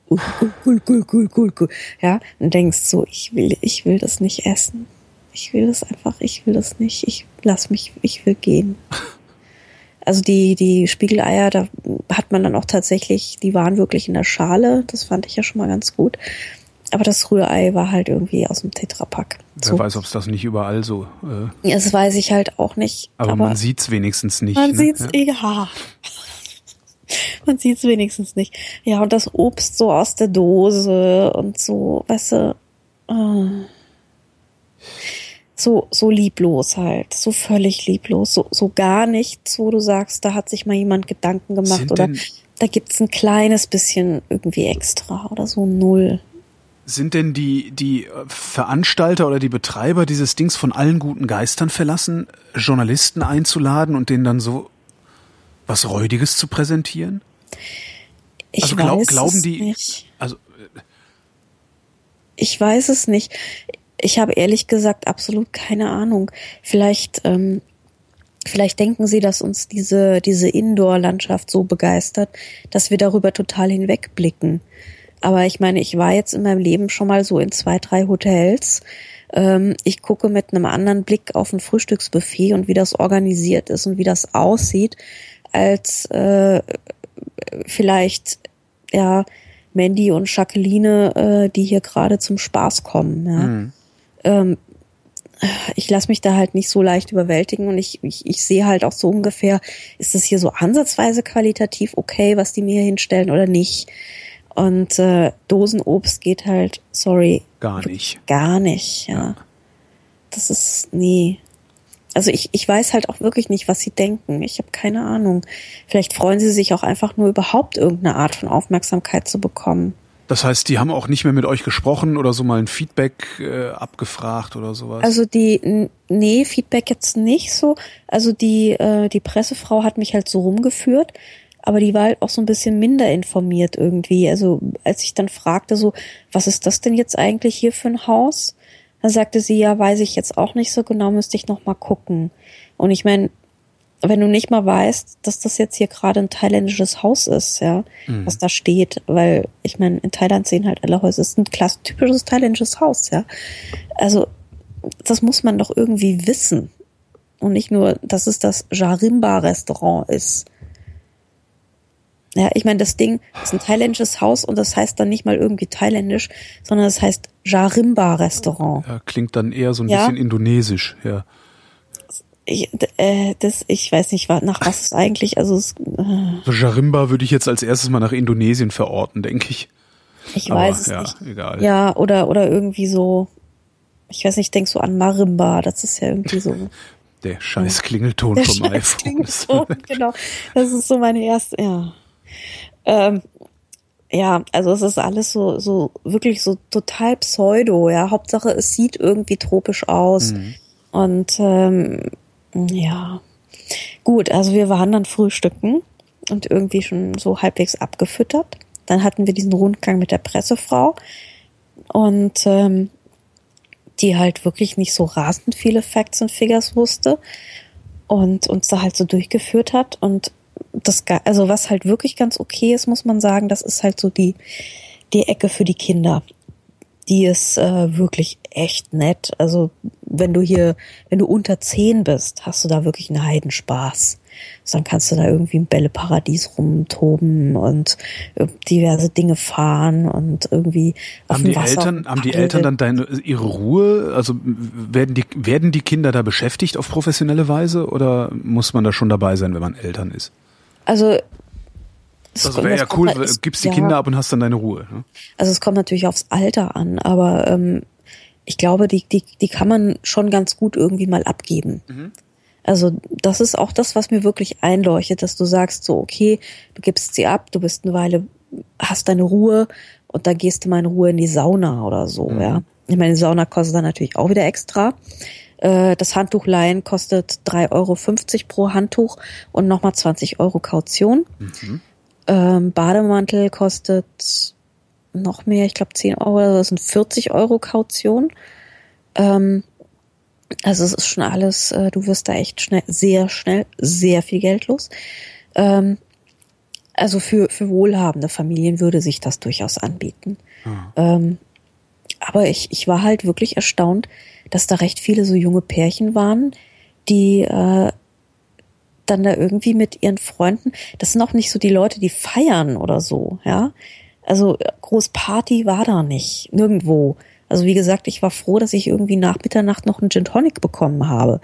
Uh, cool, cool, cool, cool, cool, ja. Und denkst so, ich will, ich will das nicht essen. Ich will das einfach, ich will das nicht. Ich lass mich, ich will gehen. Also die, die Spiegeleier, da hat man dann auch tatsächlich, die waren wirklich in der Schale. Das fand ich ja schon mal ganz gut. Aber das Rührei war halt irgendwie aus dem Tetrapack. Wer so. weiß, ob es das nicht überall so. Äh das weiß ich halt auch nicht. Aber, aber man sieht's wenigstens nicht. Man ne? sieht's, ja. ja. <laughs> man sieht's wenigstens nicht. Ja, und das Obst so aus der Dose und so, weißt du. Äh so, so lieblos halt, so völlig lieblos, so, so gar nichts, wo du sagst, da hat sich mal jemand Gedanken gemacht oder da gibt's ein kleines bisschen irgendwie extra oder so null. Sind denn die, die Veranstalter oder die Betreiber dieses Dings von allen guten Geistern verlassen, Journalisten einzuladen und denen dann so was Räudiges zu präsentieren? Ich also glaub, weiß glauben die, nicht. also ich weiß es nicht ich habe ehrlich gesagt absolut keine Ahnung. Vielleicht, ähm, vielleicht denken sie, dass uns diese, diese Indoor-Landschaft so begeistert, dass wir darüber total hinwegblicken. Aber ich meine, ich war jetzt in meinem Leben schon mal so in zwei, drei Hotels. Ähm, ich gucke mit einem anderen Blick auf ein Frühstücksbuffet und wie das organisiert ist und wie das aussieht, als äh, vielleicht ja Mandy und Jacqueline, äh, die hier gerade zum Spaß kommen. Ja. Mhm ähm, ich lasse mich da halt nicht so leicht überwältigen und ich, ich, ich sehe halt auch so ungefähr, ist es hier so ansatzweise qualitativ okay, was die mir hinstellen oder nicht. Und äh, Dosenobst geht halt, sorry. Gar nicht. Gar nicht, ja. ja. Das ist, nee. Also ich, ich weiß halt auch wirklich nicht, was sie denken. Ich habe keine Ahnung. Vielleicht freuen sie sich auch einfach nur überhaupt irgendeine Art von Aufmerksamkeit zu bekommen. Das heißt, die haben auch nicht mehr mit euch gesprochen oder so mal ein Feedback äh, abgefragt oder sowas? Also die, nee, Feedback jetzt nicht so. Also die, äh, die Pressefrau hat mich halt so rumgeführt, aber die war halt auch so ein bisschen minder informiert irgendwie. Also als ich dann fragte so, was ist das denn jetzt eigentlich hier für ein Haus? Dann sagte sie, ja, weiß ich jetzt auch nicht so genau, müsste ich noch mal gucken. Und ich meine, wenn du nicht mal weißt, dass das jetzt hier gerade ein thailändisches Haus ist, ja, mhm. was da steht, weil ich meine, in Thailand sehen halt alle Häuser, es ist ein klassisch typisches thailändisches Haus, ja. Also das muss man doch irgendwie wissen. und nicht nur, dass es das Jarimba-Restaurant ist. Ja, ich meine, das Ding ist ein thailändisches Haus und das heißt dann nicht mal irgendwie thailändisch, sondern es heißt Jarimba-Restaurant. Ja, klingt dann eher so ein Ja. bisschen indonesisch, ja. Ich, äh, das, ich weiß nicht, nach was es eigentlich, also es, äh, So Jarimba würde ich jetzt als erstes mal nach Indonesien verorten, denke ich. ich Aber weiß es ja, nicht. egal. Ja, oder, oder irgendwie so, ich weiß nicht, ich denk so an Marimba, das ist ja irgendwie so. <laughs> Der scheiß Klingelton Der vom scheiß iPhone. Klingelton, <laughs> genau. Das ist so meine erste, ja. Ähm, ja, also es ist alles so, so wirklich so total pseudo, ja. Hauptsache es sieht irgendwie tropisch aus. Und ähm, ja. Gut, also wir waren dann frühstücken und irgendwie schon so halbwegs abgefüttert. Dann hatten wir diesen Rundgang mit der Pressefrau und ähm, die halt wirklich nicht so rasend viele Facts und Figures wusste und uns da halt so durchgeführt hat und das also was halt wirklich ganz okay ist, muss man sagen, das ist halt so die die Ecke für die Kinder. Die ist äh, wirklich echt nett. Also wenn du hier, wenn du unter zehn bist, hast du da wirklich einen Heidenspaß. Also dann kannst du da irgendwie im Bälleparadies rumtoben und äh, diverse Dinge fahren und irgendwie Haben die Wasser Eltern, haben die. Eltern dann deine, ihre Ruhe? Also werden die, werden die Kinder da beschäftigt auf professionelle Weise oder muss man da schon dabei sein, wenn man Eltern ist? Also Das kommt- wäre ja cool, mal- es- gibst die ja. Kinder ab und hast dann deine Ruhe. Ne? Also es kommt natürlich aufs Alter an, aber ähm, ich glaube, die, die, die kann man schon ganz gut irgendwie mal abgeben. Also das ist auch das, was mir wirklich einleuchtet, dass du sagst, so, okay, du gibst sie ab, du bist eine Weile, hast deine Ruhe und dann gehst du mal in Ruhe in die Sauna oder so, ja. Ich meine, die Sauna kostet dann natürlich auch wieder extra. Äh, Das Handtuchleihen kostet 3,50 Euro pro Handtuch und nochmal 20 Euro Kaution. Ähm, Bademantel kostet noch mehr, ich glaube 10 Euro, also das sind 40 Euro Kaution. Ähm, also es ist schon alles, äh, du wirst da echt schnell, sehr schnell, sehr viel Geld los. Ähm, also für, für wohlhabende Familien würde sich das durchaus anbieten. Ähm, aber ich, ich war halt wirklich erstaunt, dass da recht viele so junge Pärchen waren, die äh, dann da irgendwie mit ihren Freunden, das sind auch nicht so die Leute, die feiern oder so, ja. Also groß Party war da nicht, nirgendwo. Also wie gesagt, ich war froh, dass ich irgendwie nach Mitternacht noch einen Gin Tonic bekommen habe.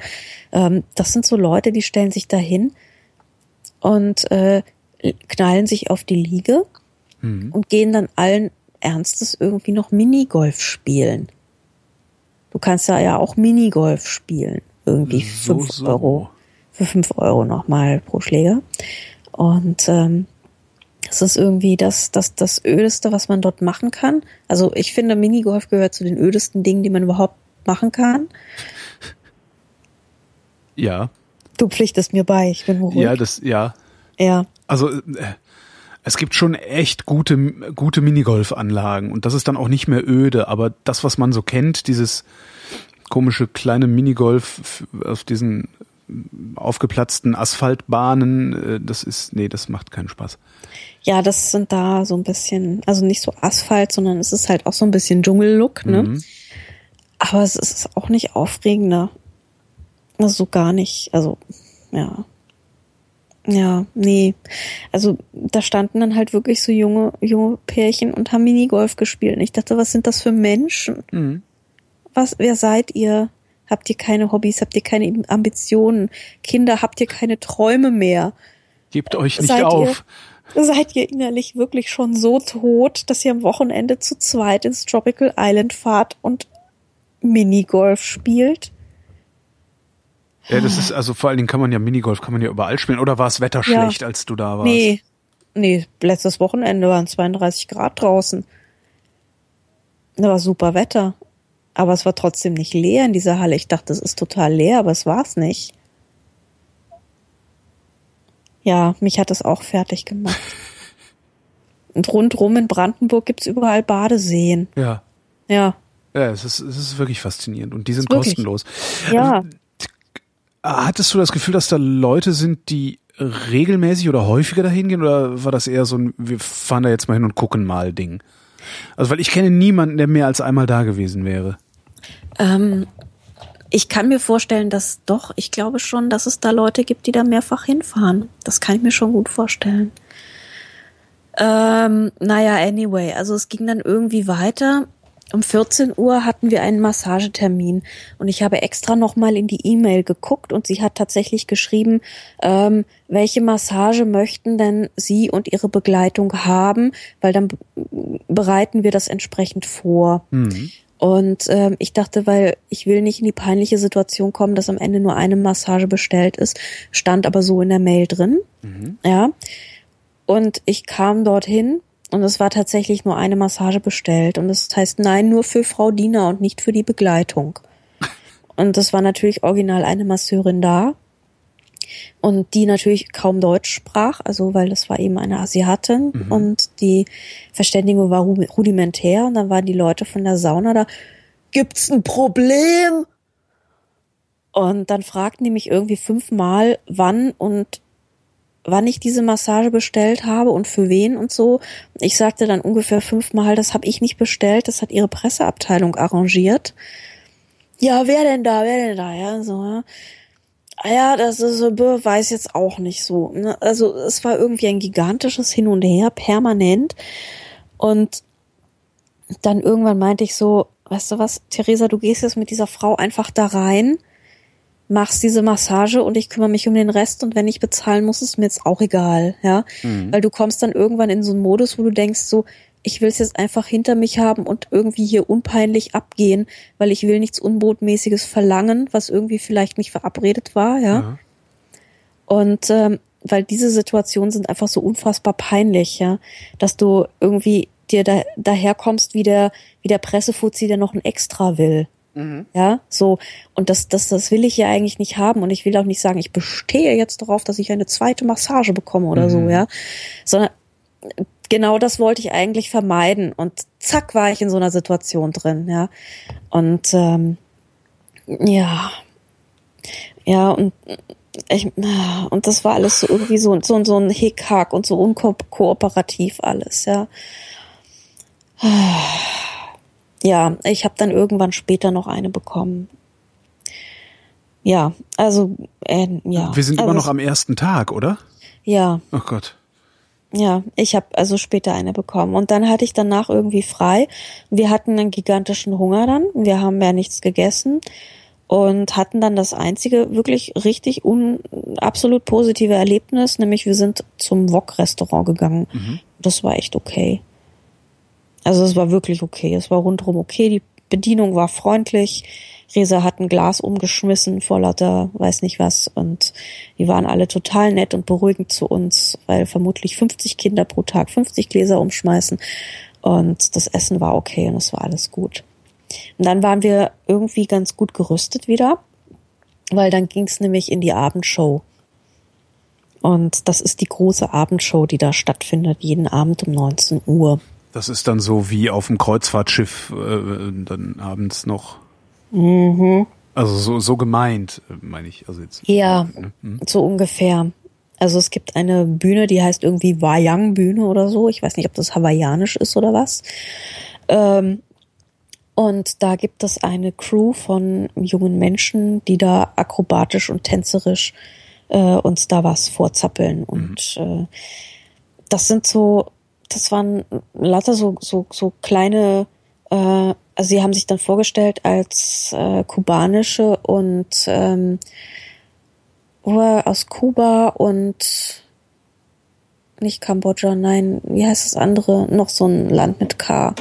Ähm, das sind so Leute, die stellen sich da hin und äh, knallen sich auf die Liege und gehen dann allen Ernstes irgendwie noch Minigolf spielen. Du kannst ja ja auch Minigolf spielen. Irgendwie So, fünf so. Euro. Für fünf Euro nochmal pro Schläger. Und ähm, das ist irgendwie das, das, das Ödeste, was man dort machen kann. Also ich finde, Minigolf gehört zu den ödesten Dingen, die man überhaupt machen kann. Ja, Du pflichtest mir bei, ich bin beruhigt. ja, das, ja. ja. Also äh, es gibt schon echt gute, gute Minigolfanlagen und das ist dann auch nicht mehr öde, aber das, was man so kennt, dieses komische kleine Minigolf auf diesen aufgeplatzten Asphaltbahnen, äh, das ist, nee, das macht keinen Spaß. Ja, das sind da so ein bisschen, also nicht so Asphalt, sondern es ist halt auch so ein bisschen Dschungellook, ne? Mhm. Aber es ist auch nicht aufregender. Also so gar nicht. Also, ja. Ja, nee. Also da standen dann halt wirklich so junge, junge Pärchen und haben Minigolf gespielt. Und ich dachte, was sind das für Menschen? Mhm. Was, wer seid ihr? Habt ihr keine Hobbys? Habt ihr keine Ambitionen? Kinder, habt ihr keine Träume mehr? Gebt euch nicht Seid auf. Ihr, seid ihr innerlich wirklich schon so tot, dass ihr am Wochenende zu zweit ins Tropical Island fahrt und Minigolf spielt? Ja, das ist, also vor allen Dingen kann man ja Minigolf, kann man ja überall spielen. Oder war das Wetter Ja. schlecht, als du da warst? Nee, nee, letztes Wochenende waren 32 Grad draußen. Da war super Wetter. Aber es war trotzdem nicht leer in dieser Halle. Ich dachte, es ist total leer, aber es war es nicht. Ja, mich hat es auch fertig gemacht. <laughs> Und rundrum in Brandenburg gibt's überall Badeseen. Ja. Ja. Ja, es ist, es ist wirklich faszinierend und die sind Wirklich. kostenlos. Ja. Hattest du das Gefühl, dass da Leute sind, die regelmäßig oder häufiger dahin gehen oder war das eher so ein, wir fahren da jetzt mal hin und gucken mal Ding? Also weil ich kenne niemanden, der mehr als einmal da gewesen wäre. Ähm, ich kann mir vorstellen, dass doch, ich glaube schon, dass es da Leute gibt, die da mehrfach hinfahren. Das kann ich mir schon gut vorstellen. Ähm, naja, anyway, also es ging dann irgendwie weiter. Um 14 Uhr hatten wir einen Massagetermin und ich habe extra nochmal in die E-Mail geguckt und sie hat tatsächlich geschrieben, ähm, welche Massage möchten denn Sie und Ihre Begleitung haben, weil dann bereiten wir das entsprechend vor. Mhm. Und ähm, ich dachte, weil ich will nicht in die peinliche Situation kommen, dass am Ende nur eine Massage bestellt ist, stand aber so in der Mail drin. Mhm. Ja. Und ich kam dorthin und es war tatsächlich nur eine Massage bestellt. Und das heißt, nein, nur für Frau Diener und nicht für die Begleitung. Und das war natürlich original eine Masseurin da. Und die natürlich kaum Deutsch sprach, also weil das war eben eine Asiatin mhm. und die Verständigung war rudimentär und dann waren die Leute von der Sauna da, gibt's ein Problem? Und dann fragten die mich irgendwie fünfmal, wann und wann ich diese Massage bestellt habe und für wen und so. Ich sagte dann ungefähr fünfmal, das habe ich nicht bestellt, das hat ihre Presseabteilung arrangiert. Ja, wer denn da, wer denn da, ja, so, ja. Ah ja, das ist, weiß jetzt auch nicht so. Ne? Also es war irgendwie ein gigantisches Hin und Her, permanent. Und dann irgendwann meinte ich so, weißt du was, Theresa, du gehst jetzt mit dieser Frau einfach da rein machst diese Massage und ich kümmere mich um den Rest und wenn ich bezahlen muss, ist mir jetzt auch egal, ja. Mhm. Weil du kommst dann irgendwann in so einen Modus, wo du denkst so, ich will es jetzt einfach hinter mich haben und irgendwie hier unpeinlich abgehen, weil ich will nichts Unbotmäßiges verlangen, was irgendwie vielleicht nicht verabredet war, ja. Mhm. Und ähm, weil diese Situationen sind einfach so unfassbar peinlich, ja, dass du irgendwie dir da, daherkommst wie der, wie der Pressefuzzi, der noch ein Extra will. Mhm. Ja, so. Und das, das, das will ich ja eigentlich nicht haben. Und ich will auch nicht sagen, ich bestehe jetzt darauf, dass ich eine zweite Massage bekomme oder mhm. so, ja. Sondern genau das wollte ich eigentlich vermeiden. Und zack, war ich in so einer Situation drin, ja. Und ähm, ja. Ja, und ich, und das war alles so irgendwie so, so, so ein Hickhack und so unkooperativ alles, ja ja, ich habe dann irgendwann später noch eine bekommen. Ja, also äh, ja. Wir sind also, immer noch am ersten Tag, oder? Ja. Oh Gott. Ja, ich habe also später eine bekommen und dann hatte ich danach irgendwie frei. Wir hatten einen gigantischen Hunger dann, wir haben mehr nichts gegessen und hatten dann das einzige wirklich richtig un absolut positive Erlebnis, nämlich wir sind zum Wok Restaurant gegangen. Mhm. Das war echt okay. Also es war wirklich okay. Es war rundherum okay. Die Bedienung war freundlich. Resa hat ein Glas umgeschmissen vor lauter weiß nicht was und die waren alle total nett und beruhigend zu uns, weil vermutlich 50 Kinder pro Tag 50 Gläser umschmeißen und das Essen war okay und es war alles gut. Und dann waren wir irgendwie ganz gut gerüstet wieder, weil dann ging es nämlich in die Abendshow. Und das ist die große Abendshow, die da stattfindet, jeden Abend um 19 Uhr. Das ist dann so wie auf dem Kreuzfahrtschiff äh, dann abends noch. Mhm. Also so, so gemeint, meine ich. Also jetzt, ja, mhm. so ungefähr. Also es gibt eine Bühne, die heißt irgendwie Wayang Bühne oder so. Ich weiß nicht, ob das hawaiianisch ist oder was. Ähm, und da gibt es eine Crew von jungen Menschen, die da akrobatisch und tänzerisch äh, uns da was vorzappeln. Und mhm. äh, das sind so das waren lauter so, so, so kleine, äh, also sie haben sich dann vorgestellt als äh, kubanische und ähm, aus Kuba und nicht Kambodscha, nein, wie heißt das andere? Noch so ein Land mit K.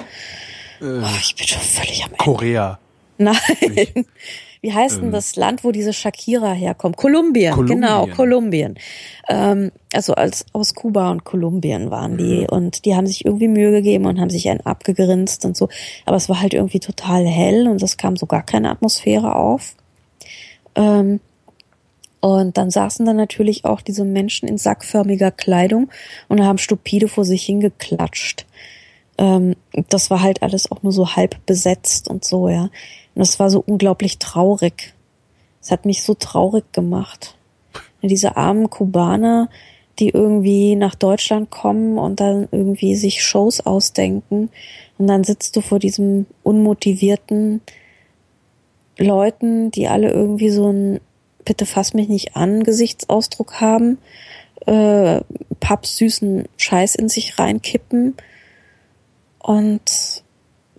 Äh, oh, ich bin schon völlig am Ende. Korea. Nein. Wie heißt ähm, denn das Land, wo diese Shakira herkommt? Kolumbien, Kolumbien. genau, Kolumbien. Ähm, also als aus Kuba und Kolumbien waren die. Mhm. Und die haben sich irgendwie Mühe gegeben und haben sich einen abgegrinst und so. Aber es war halt irgendwie total hell und es kam so gar keine Atmosphäre auf. Ähm, und dann saßen da natürlich auch diese Menschen in sackförmiger Kleidung und haben stupide vor sich hingeklatscht. Ähm, das war halt alles auch nur so halb besetzt und so, ja. Und es war so unglaublich traurig. Es hat mich so traurig gemacht. Diese armen Kubaner, die irgendwie nach Deutschland kommen und dann irgendwie sich Shows ausdenken. Und dann sitzt du vor diesem unmotivierten, Leuten, die alle irgendwie so ein Bitte fass mich nicht an Gesichtsausdruck haben, äh, pappsüßen Scheiß in sich reinkippen und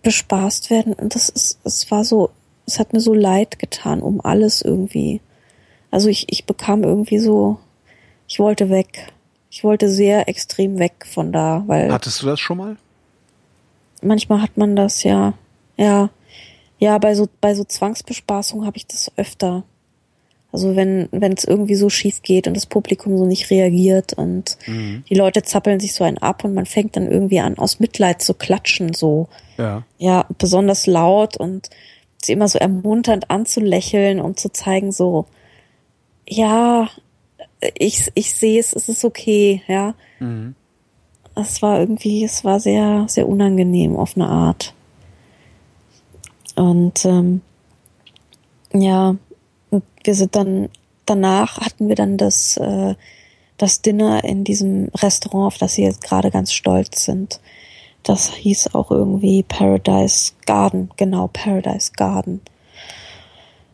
bespaßt werden. Und das ist, es war so, es hat mir so leid getan um alles irgendwie. Also ich, ich bekam irgendwie so, ich wollte weg. Ich wollte sehr extrem weg von da, weil. Hattest du das schon mal? Manchmal hat man das, ja. Ja. Ja, bei so, bei so Zwangsbespaßung habe ich das öfter. Also wenn wenn es irgendwie so schief geht und das Publikum so nicht reagiert und mhm. die Leute zappeln sich so einen ab und man fängt dann irgendwie an aus Mitleid zu klatschen so. Ja. Ja, besonders laut und sie immer so ermunternd anzulächeln und zu zeigen so ja, ich ich sehe es, es ist okay, ja. Mhm. Es war irgendwie, es war sehr sehr unangenehm auf eine Art. Und ähm, ja, und wir sind dann, danach hatten wir dann das, äh, das Dinner in diesem Restaurant, auf das sie jetzt gerade ganz stolz sind. Das hieß auch irgendwie Paradise Garden, genau, Paradise Garden.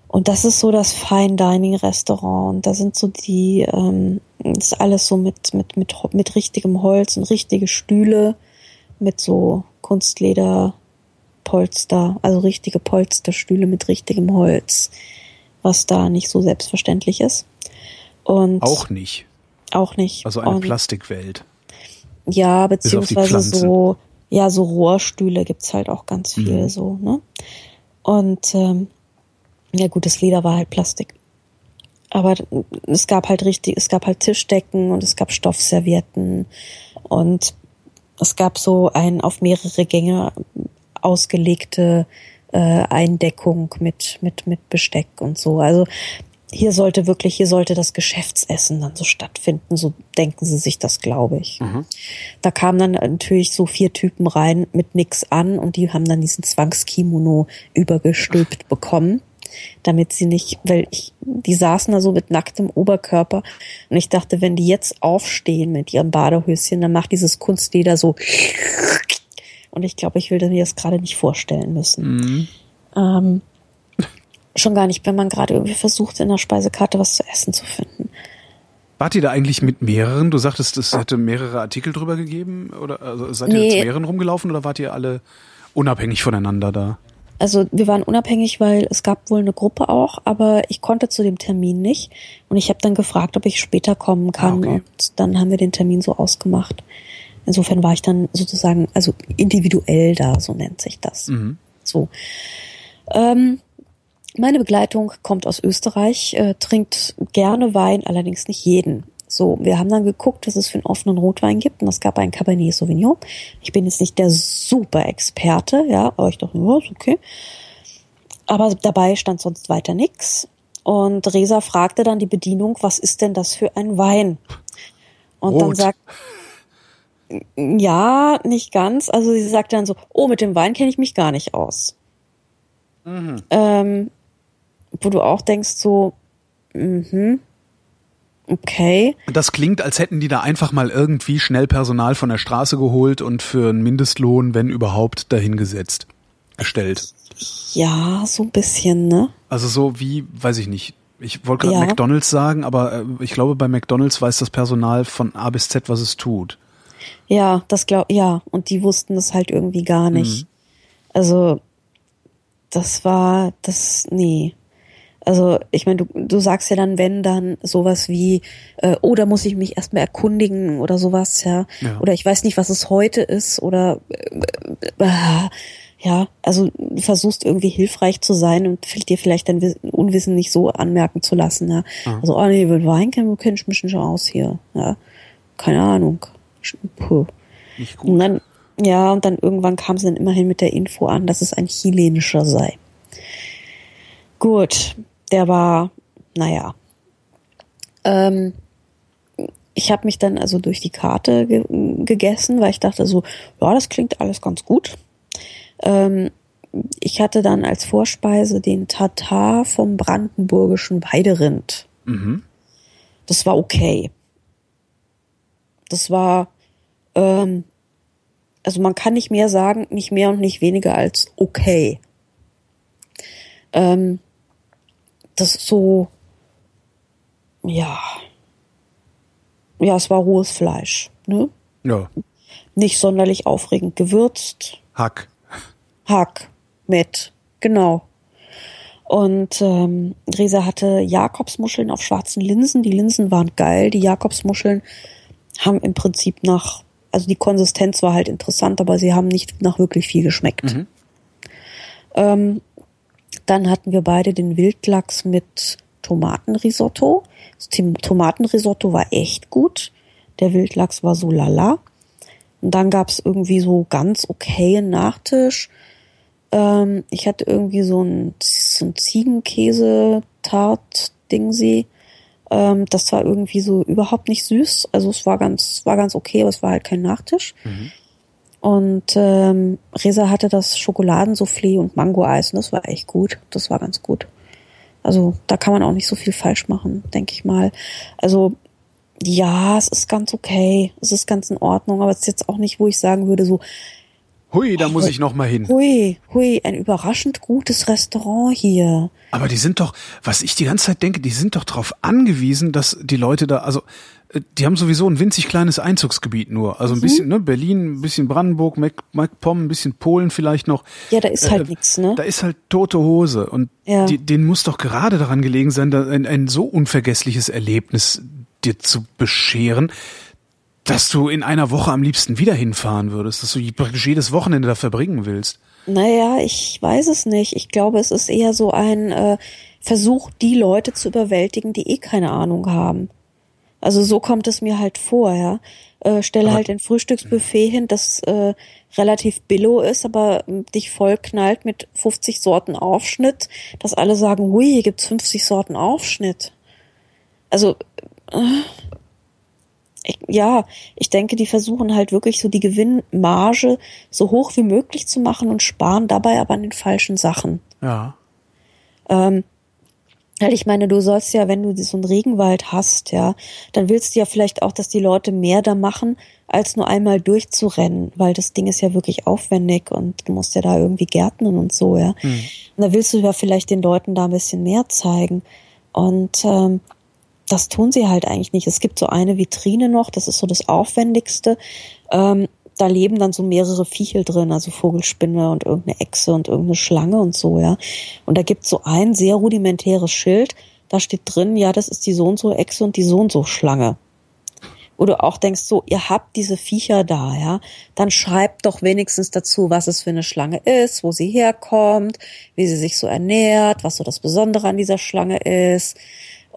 Und das ist so das Fine Dining Restaurant. Und da sind so die, ähm, ist alles so mit, mit, mit, mit richtigem Holz und richtige Stühle mit so Kunstleder, Polster, also richtige Polsterstühle mit richtigem Holz was da nicht so selbstverständlich ist. Und auch nicht. Auch nicht. Also eine und, Plastikwelt. Ja, beziehungsweise so, ja, so Rohrstühle gibt's halt auch ganz viel mhm. so, ne? Und ähm, ja gut, das Leder war halt Plastik. Aber es gab halt richtig, es gab halt Tischdecken und es gab Stoffservietten und es gab so ein auf mehrere Gänge ausgelegte äh, Eindeckung mit, mit, mit Besteck und so. Also hier sollte wirklich, hier sollte das Geschäftsessen dann so stattfinden, so denken sie sich das, glaube ich. Mhm. Da kamen dann natürlich so vier Typen rein mit nix an und die haben dann diesen Zwangskimono übergestülpt bekommen, damit sie nicht, weil ich, die saßen da so mit nacktem Oberkörper und ich dachte, wenn die jetzt aufstehen mit ihrem Badehöschen, dann macht dieses Kunstleder so und ich glaube, ich will mir das gerade nicht vorstellen müssen. Mhm. Ähm, schon gar nicht, wenn man gerade irgendwie versucht, in der Speisekarte was zu essen zu finden. Wart ihr da eigentlich mit mehreren? Du sagtest, es hätte mehrere Artikel drüber gegeben? Oder also seid ihr nee. mit mehreren rumgelaufen oder wart ihr alle unabhängig voneinander da? Also wir waren unabhängig, weil es gab wohl eine Gruppe auch, aber ich konnte zu dem Termin nicht. Und ich habe dann gefragt, ob ich später kommen kann. Ah, okay. Und dann haben wir den Termin so ausgemacht. Insofern war ich dann sozusagen, also individuell da, so nennt sich das. Mhm. So. Ähm, meine Begleitung kommt aus Österreich, äh, trinkt gerne Wein, allerdings nicht jeden. So, wir haben dann geguckt, was es für einen offenen Rotwein gibt und es gab einen Cabernet Sauvignon. Ich bin jetzt nicht der super Experte, ja, aber ich dachte, ja, ist okay. Aber dabei stand sonst weiter nix. Und Resa fragte dann die Bedienung, was ist denn das für ein Wein? Und Rot. dann sagt, ja, nicht ganz. Also sie sagt dann so, oh, mit dem Wein kenne ich mich gar nicht aus. Mhm. Ähm, wo du auch denkst so, mhm, okay. Das klingt, als hätten die da einfach mal irgendwie schnell Personal von der Straße geholt und für einen Mindestlohn, wenn überhaupt, dahingesetzt, erstellt. Ja, so ein bisschen, ne? Also so wie, weiß ich nicht. Ich wollte gerade ja. McDonalds sagen, aber äh, ich glaube, bei McDonalds weiß das Personal von A bis Z, was es tut. Ja, das glaub, ja. Und die wussten das halt irgendwie gar nicht. Mhm. Also, das war, das, nee. Also, ich meine, du, du sagst ja dann, wenn dann sowas wie, äh, oh, da muss ich mich erstmal erkundigen oder sowas, ja. ja. Oder ich weiß nicht, was es heute ist oder äh, äh, ja, also du versuchst irgendwie hilfreich zu sein und dir vielleicht dein Unwissen nicht so anmerken zu lassen, ja. Ah. Also, oh nee, mit Wein kenne kenn ich mich schon aus hier, ja. Keine Ahnung. Puh. Nicht gut. Und dann, ja, und dann irgendwann kam sie dann immerhin mit der Info an, dass es ein chilenischer sei. Gut, der war, naja. Ähm, ich habe mich dann also durch die Karte ge gegessen, weil ich dachte so, ja, das klingt alles ganz gut. Ähm, ich hatte dann als Vorspeise den Tatar vom brandenburgischen Weiderind. Mhm. Das war okay. Das war, ähm, also man kann nicht mehr sagen, nicht mehr und nicht weniger als okay. Ähm, das ist so, ja, ja, es war rohes Fleisch, ne? Ja. Nicht sonderlich aufregend gewürzt. Hack. Hack mit, genau. Und ähm, Resa hatte Jakobsmuscheln auf schwarzen Linsen. Die Linsen waren geil. Die Jakobsmuscheln haben im Prinzip nach, also die Konsistenz war halt interessant, aber sie haben nicht nach wirklich viel geschmeckt. Mhm. Ähm, dann hatten wir beide den Wildlachs mit Tomatenrisotto. Das Tomatenrisotto war echt gut. Der Wildlachs war so lala. Und dann gab's irgendwie so ganz okayen Nachtisch. Ähm, ich hatte irgendwie so ein, so ein Ziegenkäse-Tart-Dingsy. Ähm, das war irgendwie so überhaupt nicht süß. Also es war ganz, war ganz okay, aber es war halt kein Nachtisch. Mhm. Und ähm, Resa hatte das Schokoladensoufflé und Mango-Eis und das war echt gut. Das war ganz gut. Also da kann man auch nicht so viel falsch machen, denke ich mal. Also ja, es ist ganz okay, es ist ganz in Ordnung, aber es ist jetzt auch nicht, wo ich sagen würde, so, Hui, da muss ich noch mal hin. hui, hui, ein überraschend gutes Restaurant hier. Aber die sind doch, was ich die ganze Zeit denke, die sind doch darauf angewiesen, dass die Leute da, also äh, die haben sowieso ein winzig kleines Einzugsgebiet nur. Also ein bisschen, ne, Berlin, ein bisschen Brandenburg, Mac, MacPom, ein bisschen Polen vielleicht noch. Ja, da ist halt Äh, nix, ne? Da ist halt tote Hose. Und Ja. die, denen muss doch gerade daran gelegen sein, da ein, ein so unvergessliches Erlebnis dir zu bescheren, dass du in einer Woche am liebsten wieder hinfahren würdest, dass du praktisch jedes Wochenende da verbringen willst. Naja, ich weiß es nicht. Ich glaube, es ist eher so ein äh, Versuch, die Leute zu überwältigen, die eh keine Ahnung haben. Also so kommt es mir halt vor, ja. Äh, stelle Aber- halt ein Frühstücksbuffet hin, das äh, relativ billow ist, aber ähm, dich voll knallt mit 50 Sorten Aufschnitt, dass alle sagen, hui, hier gibt's 50 Sorten Aufschnitt. Also äh, ich, ja, ich denke, die versuchen halt wirklich so die Gewinnmarge so hoch wie möglich zu machen und sparen dabei aber an den falschen Sachen. Ja. Ähm, weil ich meine, du sollst ja, wenn du so einen Regenwald hast, ja, dann willst du ja vielleicht auch, dass die Leute mehr da machen, als nur einmal durchzurennen, weil das Ding ist ja wirklich aufwendig und du musst ja da irgendwie gärtnen und so, ja. Und da willst du ja vielleicht den Leuten da ein bisschen mehr zeigen. Und ähm, das tun sie halt eigentlich nicht. Es gibt so eine Vitrine noch, das ist so das Aufwendigste. Ähm, da leben dann so mehrere Viechel drin, also Vogelspinne und irgendeine Echse und irgendeine Schlange und so, ja. Und da gibt's so ein sehr rudimentäres Schild, da steht drin, ja, das ist die so und so Echse und die so und so Schlange. Wo du auch denkst, so, ihr habt diese Viecher da, ja, dann schreibt doch wenigstens dazu, was es für eine Schlange ist, wo sie herkommt, wie sie sich so ernährt, was so das Besondere an dieser Schlange ist,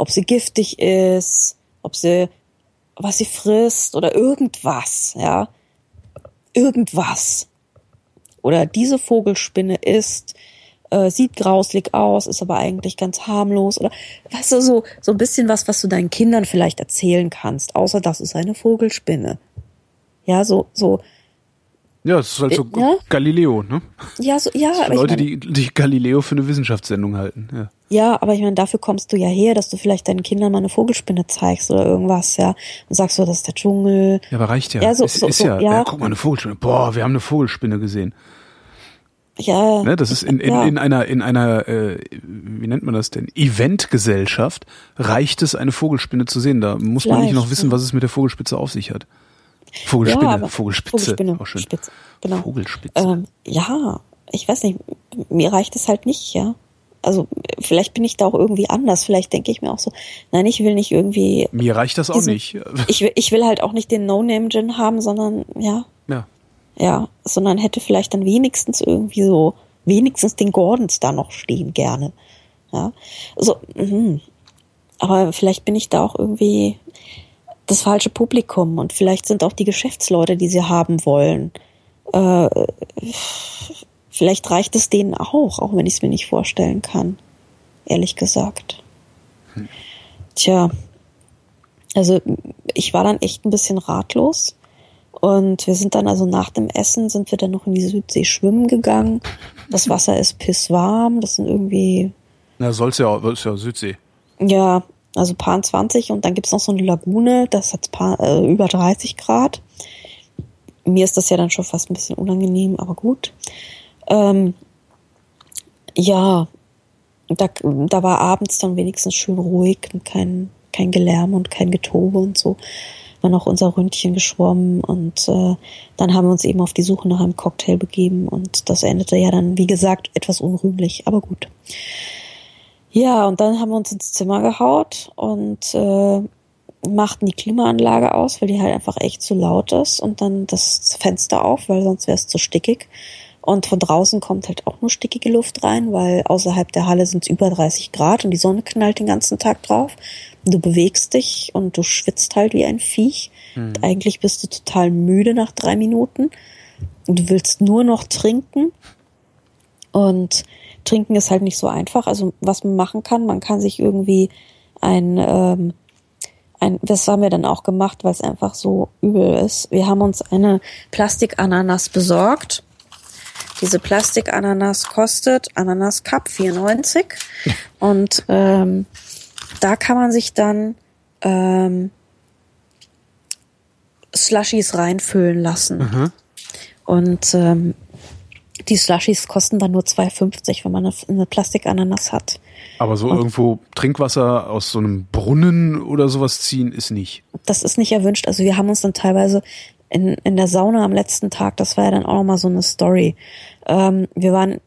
ob sie giftig ist, ob sie, was sie frisst oder irgendwas, ja. Irgendwas. Oder diese Vogelspinne ist, äh, sieht grauslig aus, ist aber eigentlich ganz harmlos oder weißt du, so, so ein bisschen was, was du deinen Kindern vielleicht erzählen kannst, außer das ist eine Vogelspinne. Ja, so, so, Ja, es ist halt so Äh, ja? Galileo, ne? ja, so, ja, Für aber Leute, ich mein, die, die Galileo für eine Wissenschaftssendung halten. Ja. Ja, aber ich meine, dafür kommst du ja her, dass du vielleicht deinen Kindern mal eine Vogelspinne zeigst oder irgendwas, ja, und sagst so, das ist der Dschungel. Ja, aber reicht ja. Ja, so- ist, so- ist so, ja, ja. ja. guck mal, eine Vogelspinne. Boah, wir haben eine Vogelspinne gesehen. Ja, Ne, das ist in, in, Ja. in einer, in einer, äh, wie nennt man das denn? Eventgesellschaft reicht es, eine Vogelspinne zu sehen. Da muss man nicht Vielleicht, noch wissen, was es mit der Vogelspitze auf sich hat. Vogelspinne, ja, Vogelspitze. Vogelspinne, Auch schön. Spitze, genau. Vogelspitze. Ähm, ja, ich weiß nicht, mir reicht es halt nicht, ja. Also vielleicht bin ich da auch irgendwie anders. Vielleicht denke ich mir auch so, nein, ich will nicht irgendwie, Mir reicht das auch diesen- nicht. <laughs> ich will, ich will halt auch nicht den No-Name-Gin haben, sondern ja, Ja. ja, sondern hätte vielleicht dann wenigstens irgendwie so, wenigstens den Gordons da noch stehen gerne. Ja, so, mhm. aber vielleicht bin ich da auch irgendwie das falsche Publikum und vielleicht sind auch die Geschäftsleute, die sie haben wollen. Äh, vielleicht reicht es denen auch, auch wenn ich es mir nicht vorstellen kann. Ehrlich gesagt. Tja, also ich war dann echt ein bisschen ratlos. Und wir sind dann also nach dem Essen sind wir dann noch in die Südsee schwimmen gegangen. Das Wasser ist pisswarm. Das sind irgendwie, Na, soll's ja, auch- ist ja Südsee. ja, also paar 20 und dann gibt's noch so eine Lagune, das hat paar, äh, über 30 Grad. Mir ist das ja dann schon fast ein bisschen unangenehm, aber gut. Ähm, ja, da, da war abends dann wenigstens schön ruhig und kein, kein Gelärm und kein Getobe und so. War noch unser Ründchen geschwommen und äh, dann haben wir uns eben auf die Suche nach einem Cocktail begeben und das endete ja dann, wie gesagt, etwas unrühmlich, aber gut. Ja, und dann haben wir uns ins Zimmer gehaut und äh, machten die Klimaanlage aus, weil die halt einfach echt zu laut ist und dann das Fenster auf, weil sonst wäre es zu stickig. Und von draußen kommt halt auch nur stickige Luft rein, weil außerhalb der Halle sind es über 30 Grad und die Sonne knallt den ganzen Tag drauf. Du bewegst dich und du schwitzt halt wie ein Viech. Mhm. Und eigentlich bist du total müde nach drei Minuten. Und du willst nur noch trinken. Und trinken ist halt nicht so einfach. Also was man machen kann, man kann sich irgendwie ein, ähm, ein das haben wir dann auch gemacht, weil es einfach so übel ist. Wir haben uns eine Plastikananas besorgt diese Plastikananas kostet Ananas Cup 94 und ähm, da kann man sich dann ähm, Slushies reinfüllen lassen. Mhm. Und ähm, die Slushies kosten dann nur 2,50, wenn man eine, eine Plastikananas hat. Aber so und irgendwo Trinkwasser aus so einem Brunnen oder sowas ziehen ist nicht. Das ist nicht erwünscht. Also wir haben uns dann teilweise in, in der Sauna am letzten Tag, das war ja dann auch nochmal so eine Story. Ähm, wir waren,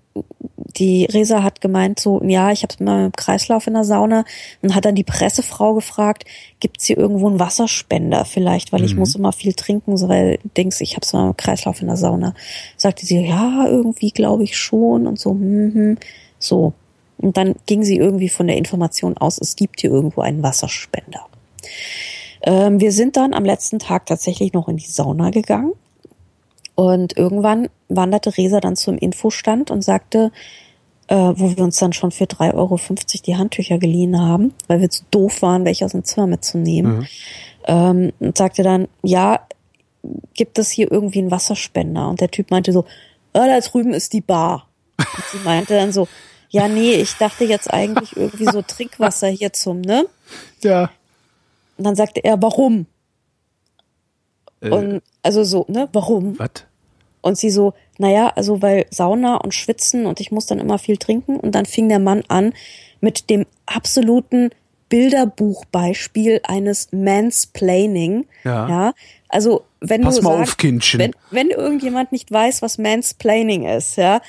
die Resa hat gemeint so, ja, ich habe mal im Kreislauf in der Sauna und hat dann die Pressefrau gefragt, gibt's hier irgendwo einen Wasserspender vielleicht, weil mhm. ich muss immer viel trinken, so weil denkst, ich habe mal im Kreislauf in der Sauna. Sagte sie, ja, irgendwie glaube ich schon und so, hm, hm, so. Und dann ging sie irgendwie von der Information aus, es gibt hier irgendwo einen Wasserspender. Ähm, wir sind dann am letzten Tag tatsächlich noch in die Sauna gegangen und irgendwann wanderte Resa dann zum Infostand und sagte, äh, wo wir uns dann schon für 3,50 Euro die Handtücher geliehen haben, weil wir zu doof waren, welche aus dem Zimmer mitzunehmen. Mhm. Ähm, und sagte dann, ja, gibt es hier irgendwie einen Wasserspender? Und der Typ meinte so, ah, da drüben ist die Bar. Und sie meinte dann so, ja, nee, ich dachte jetzt eigentlich irgendwie so Trinkwasser hier zum, ne? Ja. Und dann sagte er, warum? Äh, und also so, ne, warum? Was? Und sie so, naja, also weil Sauna und Schwitzen und ich muss dann immer viel trinken. Und dann fing der Mann an mit dem absoluten Bilderbuchbeispiel eines Mansplaining. Ja. ja. Also wenn Pass du mal sagst, auf, Kindchen. Wenn, wenn irgendjemand nicht weiß, was Mansplaining ist, ja,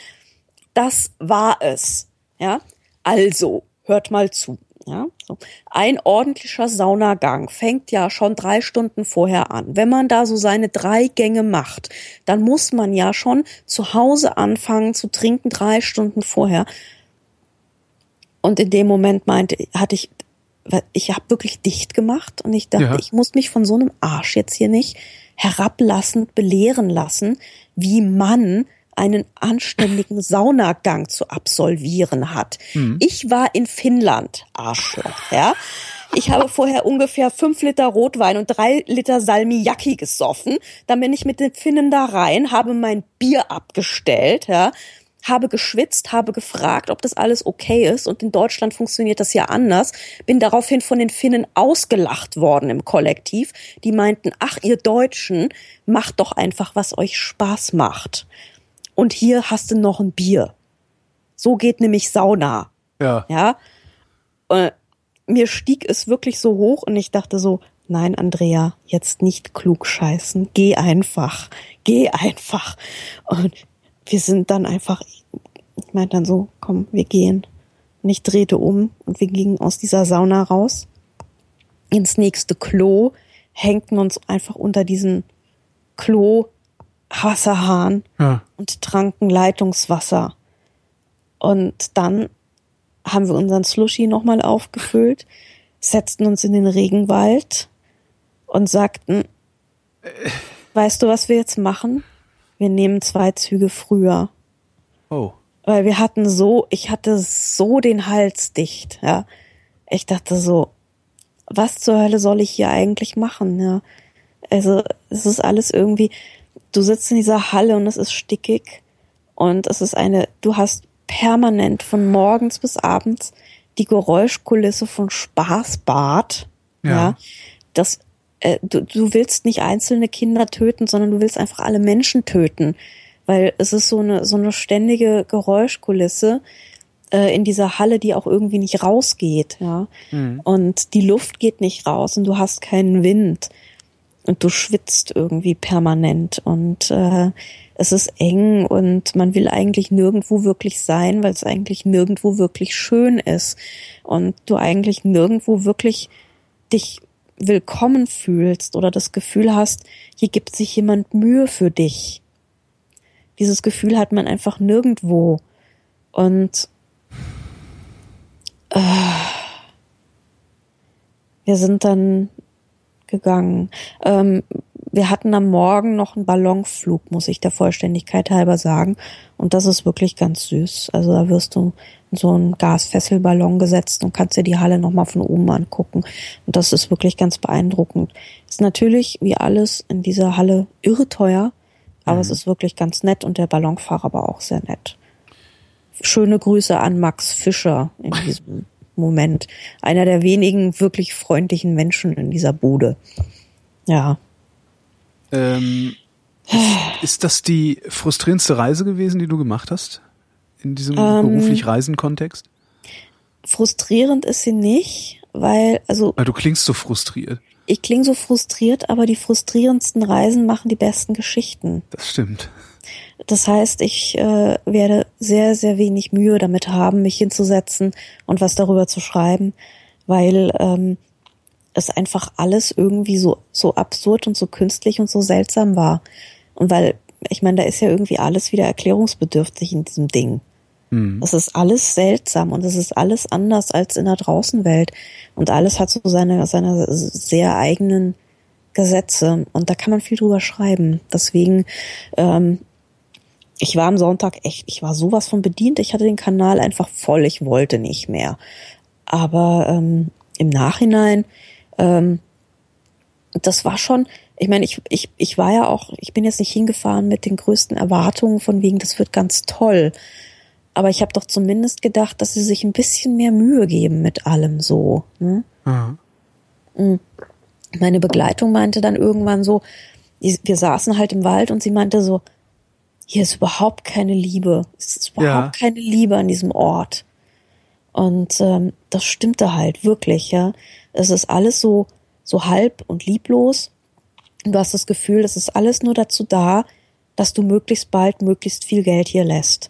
das war es. Ja. Also, hört mal zu. Ja, so. Ein ordentlicher Saunagang fängt ja schon drei Stunden vorher an. Wenn man da so seine drei Gänge macht, dann muss man ja schon zu Hause anfangen zu trinken drei Stunden vorher. Und in dem Moment meinte, hatte ich, ich habe wirklich dicht gemacht und ich dachte, ja. ich muss mich von so einem Arsch jetzt hier nicht herablassend belehren lassen, wie man einen anständigen Saunagang zu absolvieren hat. Mhm. Ich war in Finnland, Arschloch, ja. Ich habe vorher ungefähr fünf Liter Rotwein und drei Liter Salmiakki gesoffen. Dann bin ich mit den Finnen da rein, habe mein Bier abgestellt, ja, habe geschwitzt, habe gefragt, ob das alles okay ist. Und in Deutschland funktioniert das ja anders. Bin daraufhin von den Finnen ausgelacht worden im Kollektiv. Die meinten, ach, ihr Deutschen, macht doch einfach, was euch Spaß macht und hier hast du noch ein Bier. So geht nämlich Sauna. Ja. Ja. Und mir stieg es wirklich so hoch und ich dachte so, nein, Andrea, jetzt nicht klug scheißen. Geh einfach. Geh einfach. Und wir sind dann einfach, ich meinte dann so, komm, wir gehen. Und ich drehte um und wir gingen aus dieser Sauna raus ins nächste Klo, hängten uns einfach unter diesen Klo Wasserhahn ja. und tranken Leitungswasser. Und dann haben wir unseren Slushy nochmal aufgefüllt, setzten uns in den Regenwald und sagten, weißt du, was wir jetzt machen? Wir nehmen zwei Züge früher. Oh. Weil wir hatten so, ich hatte so den Hals dicht, ja. Ich dachte so, was zur Hölle soll ich hier eigentlich machen, ja? Also, es ist alles irgendwie, du sitzt in dieser Halle und es ist stickig und es ist eine, du hast permanent von morgens bis abends die Geräuschkulisse von Spaßbad. Ja. ja das, äh, du, du willst nicht einzelne Kinder töten, sondern du willst einfach alle Menschen töten, weil es ist so eine, so eine ständige Geräuschkulisse. äh, in dieser Halle, die auch irgendwie nicht rausgeht, ja. Mhm. Und die Luft geht nicht raus und du hast keinen Wind und du schwitzt irgendwie permanent und äh, es ist eng und man will eigentlich nirgendwo wirklich sein, weil es eigentlich nirgendwo wirklich schön ist und du eigentlich nirgendwo wirklich dich willkommen fühlst oder das Gefühl hast, hier gibt sich jemand Mühe für dich. Dieses Gefühl hat man einfach nirgendwo. Und äh, wir sind dann gegangen. Ähm, wir hatten am Morgen noch einen Ballonflug, muss ich der Vollständigkeit halber sagen. Und das ist wirklich ganz süß. Also da wirst du in so einen Gasfesselballon gesetzt und kannst dir die Halle nochmal von oben angucken. Und das ist wirklich ganz beeindruckend. Ist natürlich, wie alles in dieser Halle, irre teuer. Aber mhm. es ist wirklich ganz nett und der Ballonfahrer war auch sehr nett. Schöne Grüße an Max Fischer in diesem Moment. Einer der wenigen wirklich freundlichen Menschen in dieser Bude. Ja. Ähm, ist, ist, das die frustrierendste Reise gewesen, die du gemacht hast? In diesem ähm, beruflich Reisen-Kontext? Frustrierend ist sie nicht, weil, also. Weil du klingst so frustriert. Ich klinge so frustriert, aber die frustrierendsten Reisen machen die besten Geschichten. Das stimmt. Das heißt, ich äh, werde sehr, sehr wenig Mühe damit haben, mich hinzusetzen und was darüber zu schreiben, weil ähm, es einfach alles irgendwie so, so absurd und so künstlich und so seltsam war. Und weil, ich meine, da ist ja irgendwie alles wieder erklärungsbedürftig in diesem Ding. Mhm. Es ist alles seltsam und es ist alles anders als in der Draußenwelt. Und alles hat so seine, seine sehr eigenen Gesetze. Und da kann man viel drüber schreiben. Deswegen, ähm, ich war am Sonntag echt, ich war sowas von bedient. Ich hatte den Kanal einfach voll. Ich wollte nicht mehr. Aber ähm, im Nachhinein ähm, das war schon, ich meine, ich, ich, ich war ja auch, ich bin jetzt nicht hingefahren mit den größten Erwartungen von wegen, das wird ganz toll. Aber ich habe doch zumindest gedacht, dass sie sich ein bisschen mehr Mühe geben mit allem so. Ne? Mhm. Meine Begleitung meinte dann irgendwann so, wir saßen halt im Wald und sie meinte so, hier ist überhaupt keine Liebe. Es ist überhaupt ja. keine Liebe an diesem Ort. Und ähm, das stimmte halt wirklich, ja. Es ist alles so, so halb und lieblos. Und du hast das Gefühl, das ist alles nur dazu da, dass du möglichst bald möglichst viel Geld hier lässt.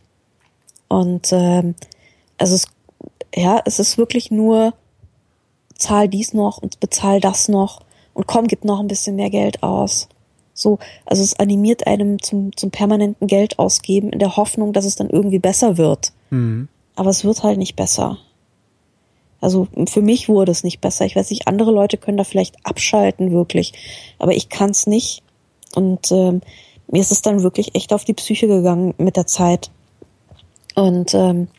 Und ähm, es ist, ja, es ist wirklich nur, zahl dies noch und bezahl das noch und komm, gib noch ein bisschen mehr Geld aus. So, also es animiert einem zum, zum permanenten Geld ausgeben in der Hoffnung, dass es dann irgendwie besser wird. Mhm. Aber es wird halt nicht besser. Also für mich wurde es nicht besser. Ich weiß nicht, andere Leute können da vielleicht abschalten wirklich, aber ich kann es nicht. Und ähm, mir ist es dann wirklich echt auf die Psyche gegangen mit der Zeit. Und ähm,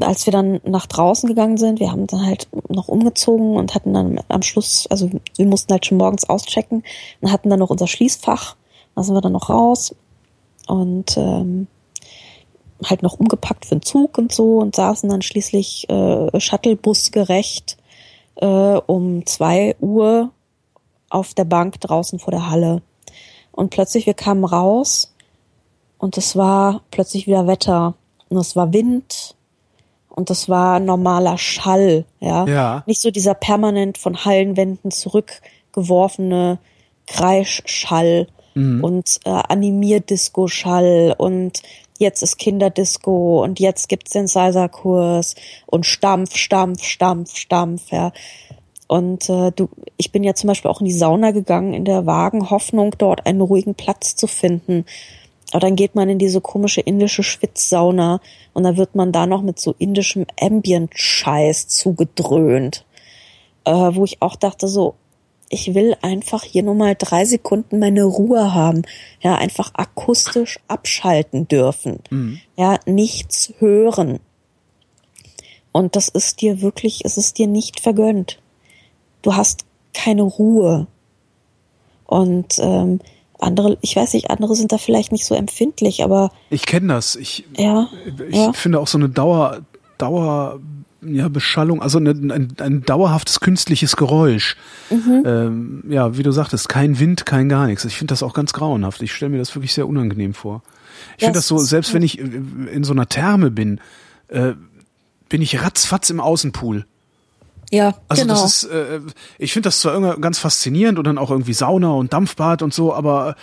als wir dann nach draußen gegangen sind, wir haben dann halt noch umgezogen und hatten dann am Schluss, also wir mussten halt schon morgens auschecken und hatten dann noch unser Schließfach. Da sind wir dann noch raus und ähm, halt noch umgepackt für den Zug und so und saßen dann schließlich äh, Shuttlebus gerecht äh, um zwei Uhr auf der Bank draußen vor der Halle. Und plötzlich, wir kamen raus und es war plötzlich wieder Wetter und es war Wind und es war normaler Schall, ja. ja. Nicht so dieser permanent von Hallenwänden zurückgeworfene Kreischschall mhm. und äh, Animierdisco-Schall und jetzt ist Kinderdisco und jetzt gibt's den Salsa-Kurs und Stampf, Stampf, Stampf, Stampf, ja. Und äh, du, ich bin ja zum Beispiel auch in die Sauna gegangen in der vagen Hoffnung, dort einen ruhigen Platz zu finden. Aber dann geht man in diese komische indische Schwitzsauna und dann wird man da noch mit so indischem Ambient-Scheiß zugedröhnt. Äh, wo ich auch dachte so, ich will einfach hier nur mal drei Sekunden meine Ruhe haben. Ja, einfach akustisch abschalten dürfen. Mhm. Ja, nichts hören. Und das ist dir wirklich, es ist dir nicht vergönnt. Du hast keine Ruhe. Und ähm, andere, ich weiß nicht, andere sind da vielleicht nicht so empfindlich, aber ich kenne das. Ich, ja, ich ja. finde auch so eine Dauer, Dauer ja, Beschallung, also ein, ein, ein dauerhaftes künstliches Geräusch. Mhm. Ähm, ja, wie du sagtest, kein Wind, kein gar nichts. Ich finde das auch ganz grauenhaft. Ich stelle mir das wirklich sehr unangenehm vor. Ich finde das so, selbst wenn ich in so einer Therme bin, äh, bin ich ratzfatz im Außenpool. Ja, Also genau. das ist, äh, ich finde das zwar irgendwie ganz faszinierend und dann auch irgendwie Sauna und Dampfbad und so, aber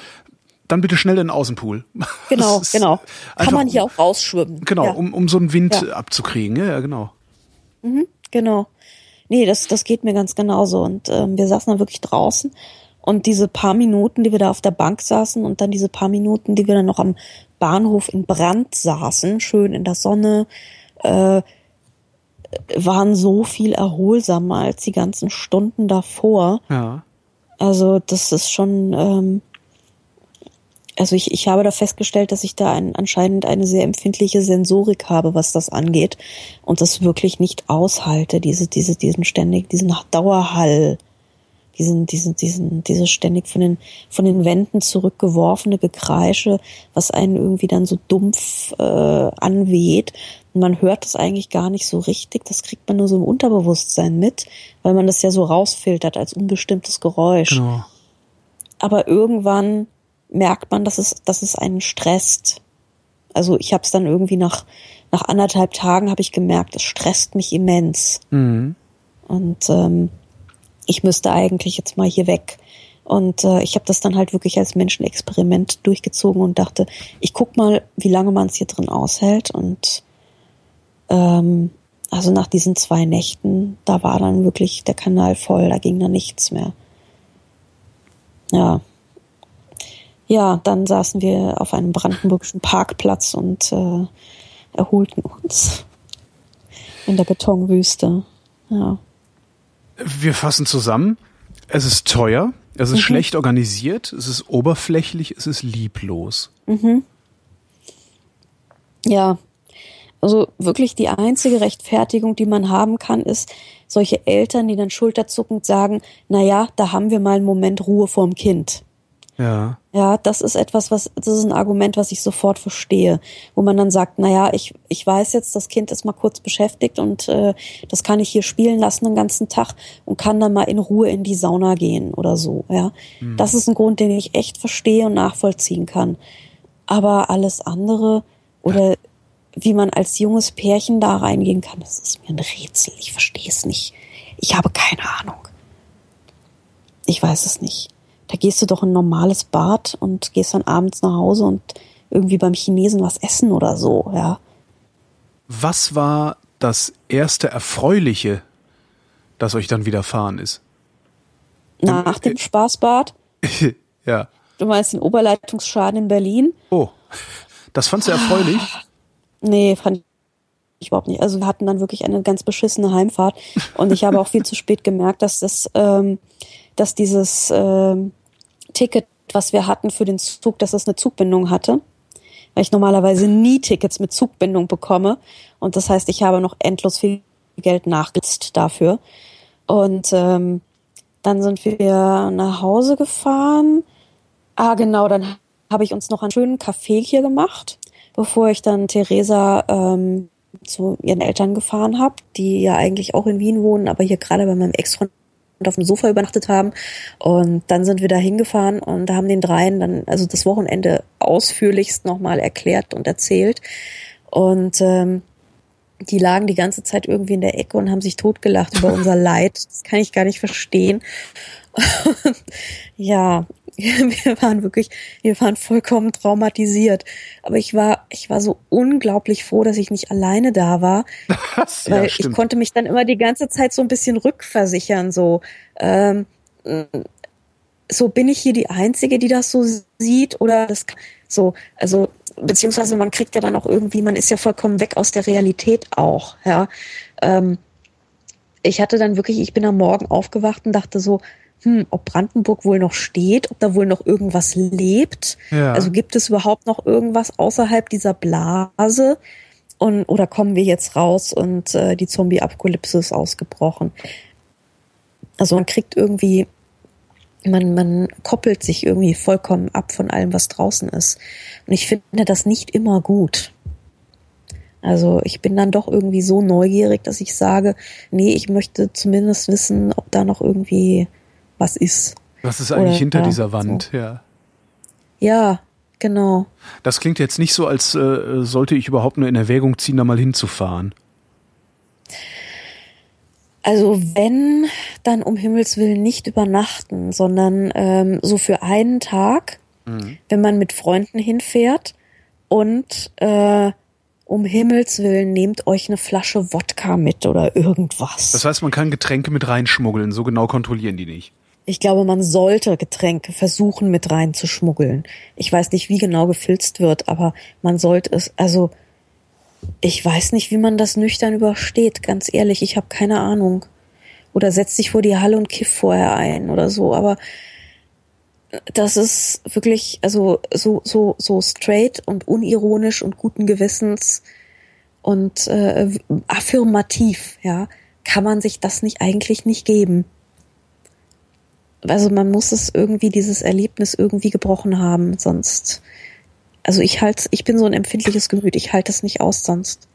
dann bitte schnell in den Außenpool. <laughs> genau, genau. Kann man hier auch rausschwimmen. Genau, ja. um, um so einen Wind Ja. abzukriegen. Ja, ja, genau. Genau. Nee, das, das geht mir ganz genauso. Und ähm, wir saßen dann wirklich draußen und diese paar Minuten, die wir da auf der Bank saßen und dann diese paar Minuten, die wir dann noch am Bahnhof in Brand saßen, schön in der Sonne, äh, waren so viel erholsamer als die ganzen Stunden davor. Ja. Also das ist schon, ähm, also ich, ich habe da festgestellt, dass ich da ein, anscheinend eine sehr empfindliche Sensorik habe, was das angeht und das wirklich nicht aushalte, diese, diese, diesen ständig, diesen Dauerhall, diesen, diesen, diesen, diese ständig von den, von den Wänden zurückgeworfene Gekreische, was einen irgendwie dann so dumpf äh, anweht. Und man hört das eigentlich gar nicht so richtig, das kriegt man nur so im Unterbewusstsein mit, weil man das ja so rausfiltert als unbestimmtes Geräusch Genau. aber irgendwann merkt man, dass es, dass es einen stresst. Also ich habe es dann irgendwie nach nach anderthalb Tagen habe ich gemerkt, es stresst mich immens Mhm. und ähm, ich müsste eigentlich jetzt mal hier weg. Und äh, ich habe das dann halt wirklich als Menschenexperiment durchgezogen und dachte, ich guck mal, wie lange man es hier drin aushält. Und ähm, also nach diesen zwei Nächten, da war dann wirklich der Kanal voll, da ging dann nichts mehr. Ja. Ja, dann saßen wir auf einem brandenburgischen Parkplatz und äh, erholten uns <laughs> in der Betonwüste. Ja. Wir fassen zusammen. Es ist teuer, es ist Mhm. schlecht organisiert, es ist oberflächlich, es ist lieblos. Ja, also wirklich die einzige Rechtfertigung, die man haben kann, ist solche Eltern, die dann schulterzuckend sagen, na ja, da haben wir mal einen Moment Ruhe vorm Kind. Ja. Ja, das ist etwas, was, das ist ein Argument, was ich sofort verstehe, wo man dann sagt, na ja, ich, ich weiß jetzt, das Kind ist mal kurz beschäftigt und äh, das kann ich hier spielen lassen den ganzen Tag und kann dann mal in Ruhe in die Sauna gehen oder so, ja. Das ist ein Grund, den ich echt verstehe und nachvollziehen kann. Aber alles andere oder wie man als junges Pärchen da reingehen kann, das ist mir ein Rätsel. Ich verstehe es nicht. Ich habe keine Ahnung. Ich weiß es nicht. Da gehst du doch in ein normales Bad und gehst dann abends nach Hause und irgendwie beim Chinesen was essen oder so, ja. Was war das erste Erfreuliche, das euch dann widerfahren ist? Nach dem Spaßbad. <laughs> ja. Du meinst den Oberleitungsschaden in Berlin? Oh. Das fandst du erfreulich? <laughs> Nee, fand ich überhaupt nicht. Also wir hatten dann wirklich eine ganz beschissene Heimfahrt und ich habe auch viel zu spät gemerkt, dass das, ähm, dass dieses ähm, Ticket, was wir hatten für den Zug, dass das eine Zugbindung hatte. Weil ich normalerweise nie Tickets mit Zugbindung bekomme. Und das heißt, ich habe noch endlos viel Geld nachgesetzt dafür. Und ähm, dann sind wir nach Hause gefahren. Ah, genau, dann habe ich uns noch einen schönen Kaffee hier gemacht, bevor ich dann Theresa ähm, zu ihren Eltern gefahren habe, die ja eigentlich auch in Wien wohnen, aber hier gerade bei meinem Ex-Freund auf dem Sofa übernachtet haben. Und dann sind wir da hingefahren und da haben den dreien dann also das Wochenende ausführlichst nochmal erklärt und erzählt. Und ähm, die lagen die ganze Zeit irgendwie in der Ecke und haben sich totgelacht über <laughs> unser Leid. Das kann ich gar nicht verstehen. <laughs> ja, <laughs> wir waren wirklich, wir waren vollkommen traumatisiert. Aber ich war, ich war so unglaublich froh, dass ich nicht alleine da war, <laughs> Was? weil Ja, ich konnte mich dann immer die ganze Zeit so ein bisschen rückversichern, so, ähm, so bin ich hier die Einzige, die das so sieht oder das so, also beziehungsweise man kriegt ja dann auch irgendwie, man ist ja vollkommen weg aus der Realität auch, ja. Ähm, ich hatte dann wirklich, ich bin am Morgen aufgewacht und dachte so, hm, ob Brandenburg wohl noch steht, ob da wohl noch irgendwas lebt. Ja. Also gibt es überhaupt noch irgendwas außerhalb dieser Blase? Und, oder kommen wir jetzt raus und äh, die Zombie-Apokalypse ist ausgebrochen? Also man kriegt irgendwie, man, man koppelt sich irgendwie vollkommen ab von allem, was draußen ist. Und ich finde das nicht immer gut. Also ich bin dann doch irgendwie so neugierig, dass ich sage, nee, ich möchte zumindest wissen, ob da noch irgendwie was ist. Was ist eigentlich Oder- hinter ja, dieser Wand? Ja. Ja, Genau. Das klingt jetzt nicht so, als äh, sollte ich überhaupt nur in Erwägung ziehen, da mal hinzufahren. Also wenn, dann um Himmels Willen nicht übernachten, sondern ähm, so für einen Tag, mhm. wenn man mit Freunden hinfährt und äh, um Himmels Willen nehmt euch eine Flasche Wodka mit oder irgendwas. Das heißt, man kann Getränke mit reinschmuggeln, so genau kontrollieren die nicht. Ich glaube, man sollte Getränke versuchen mit reinzuschmuggeln. Ich weiß nicht, wie genau gefilzt wird, aber man sollte es, also ich weiß nicht, wie man das nüchtern übersteht, ganz ehrlich, ich habe keine Ahnung. Oder setzt sich vor die Halle und kiff vorher ein oder so, aber das ist wirklich, also so, so, so straight und unironisch und guten Gewissens und äh, affirmativ, ja, kann man sich das nicht eigentlich nicht geben. Also man muss es irgendwie, dieses Erlebnis irgendwie gebrochen haben, sonst also ich halt, ich bin so ein empfindliches Gemüt, ich halte es nicht aus sonst.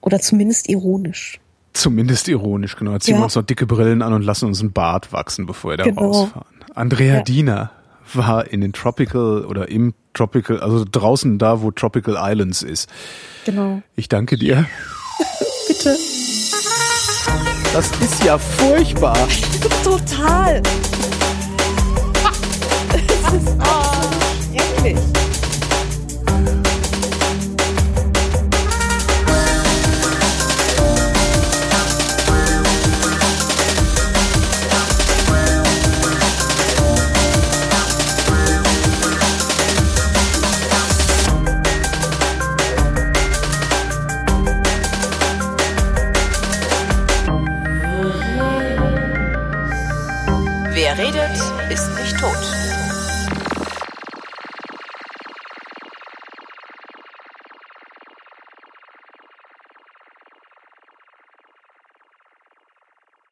Oder zumindest ironisch. Zumindest ironisch, genau. Ziehen ja. wir uns noch dicke Brillen an und lassen uns einen Bart wachsen, bevor wir da genau. rausfahren. Andrea ja. Diener war in den Tropical oder im Tropical, also draußen da, wo Tropical Islands ist. Genau. Ich danke dir. <laughs> Bitte. Das ist ja furchtbar. <laughs> Total. <laughs> Das ist, oh. Wirklich?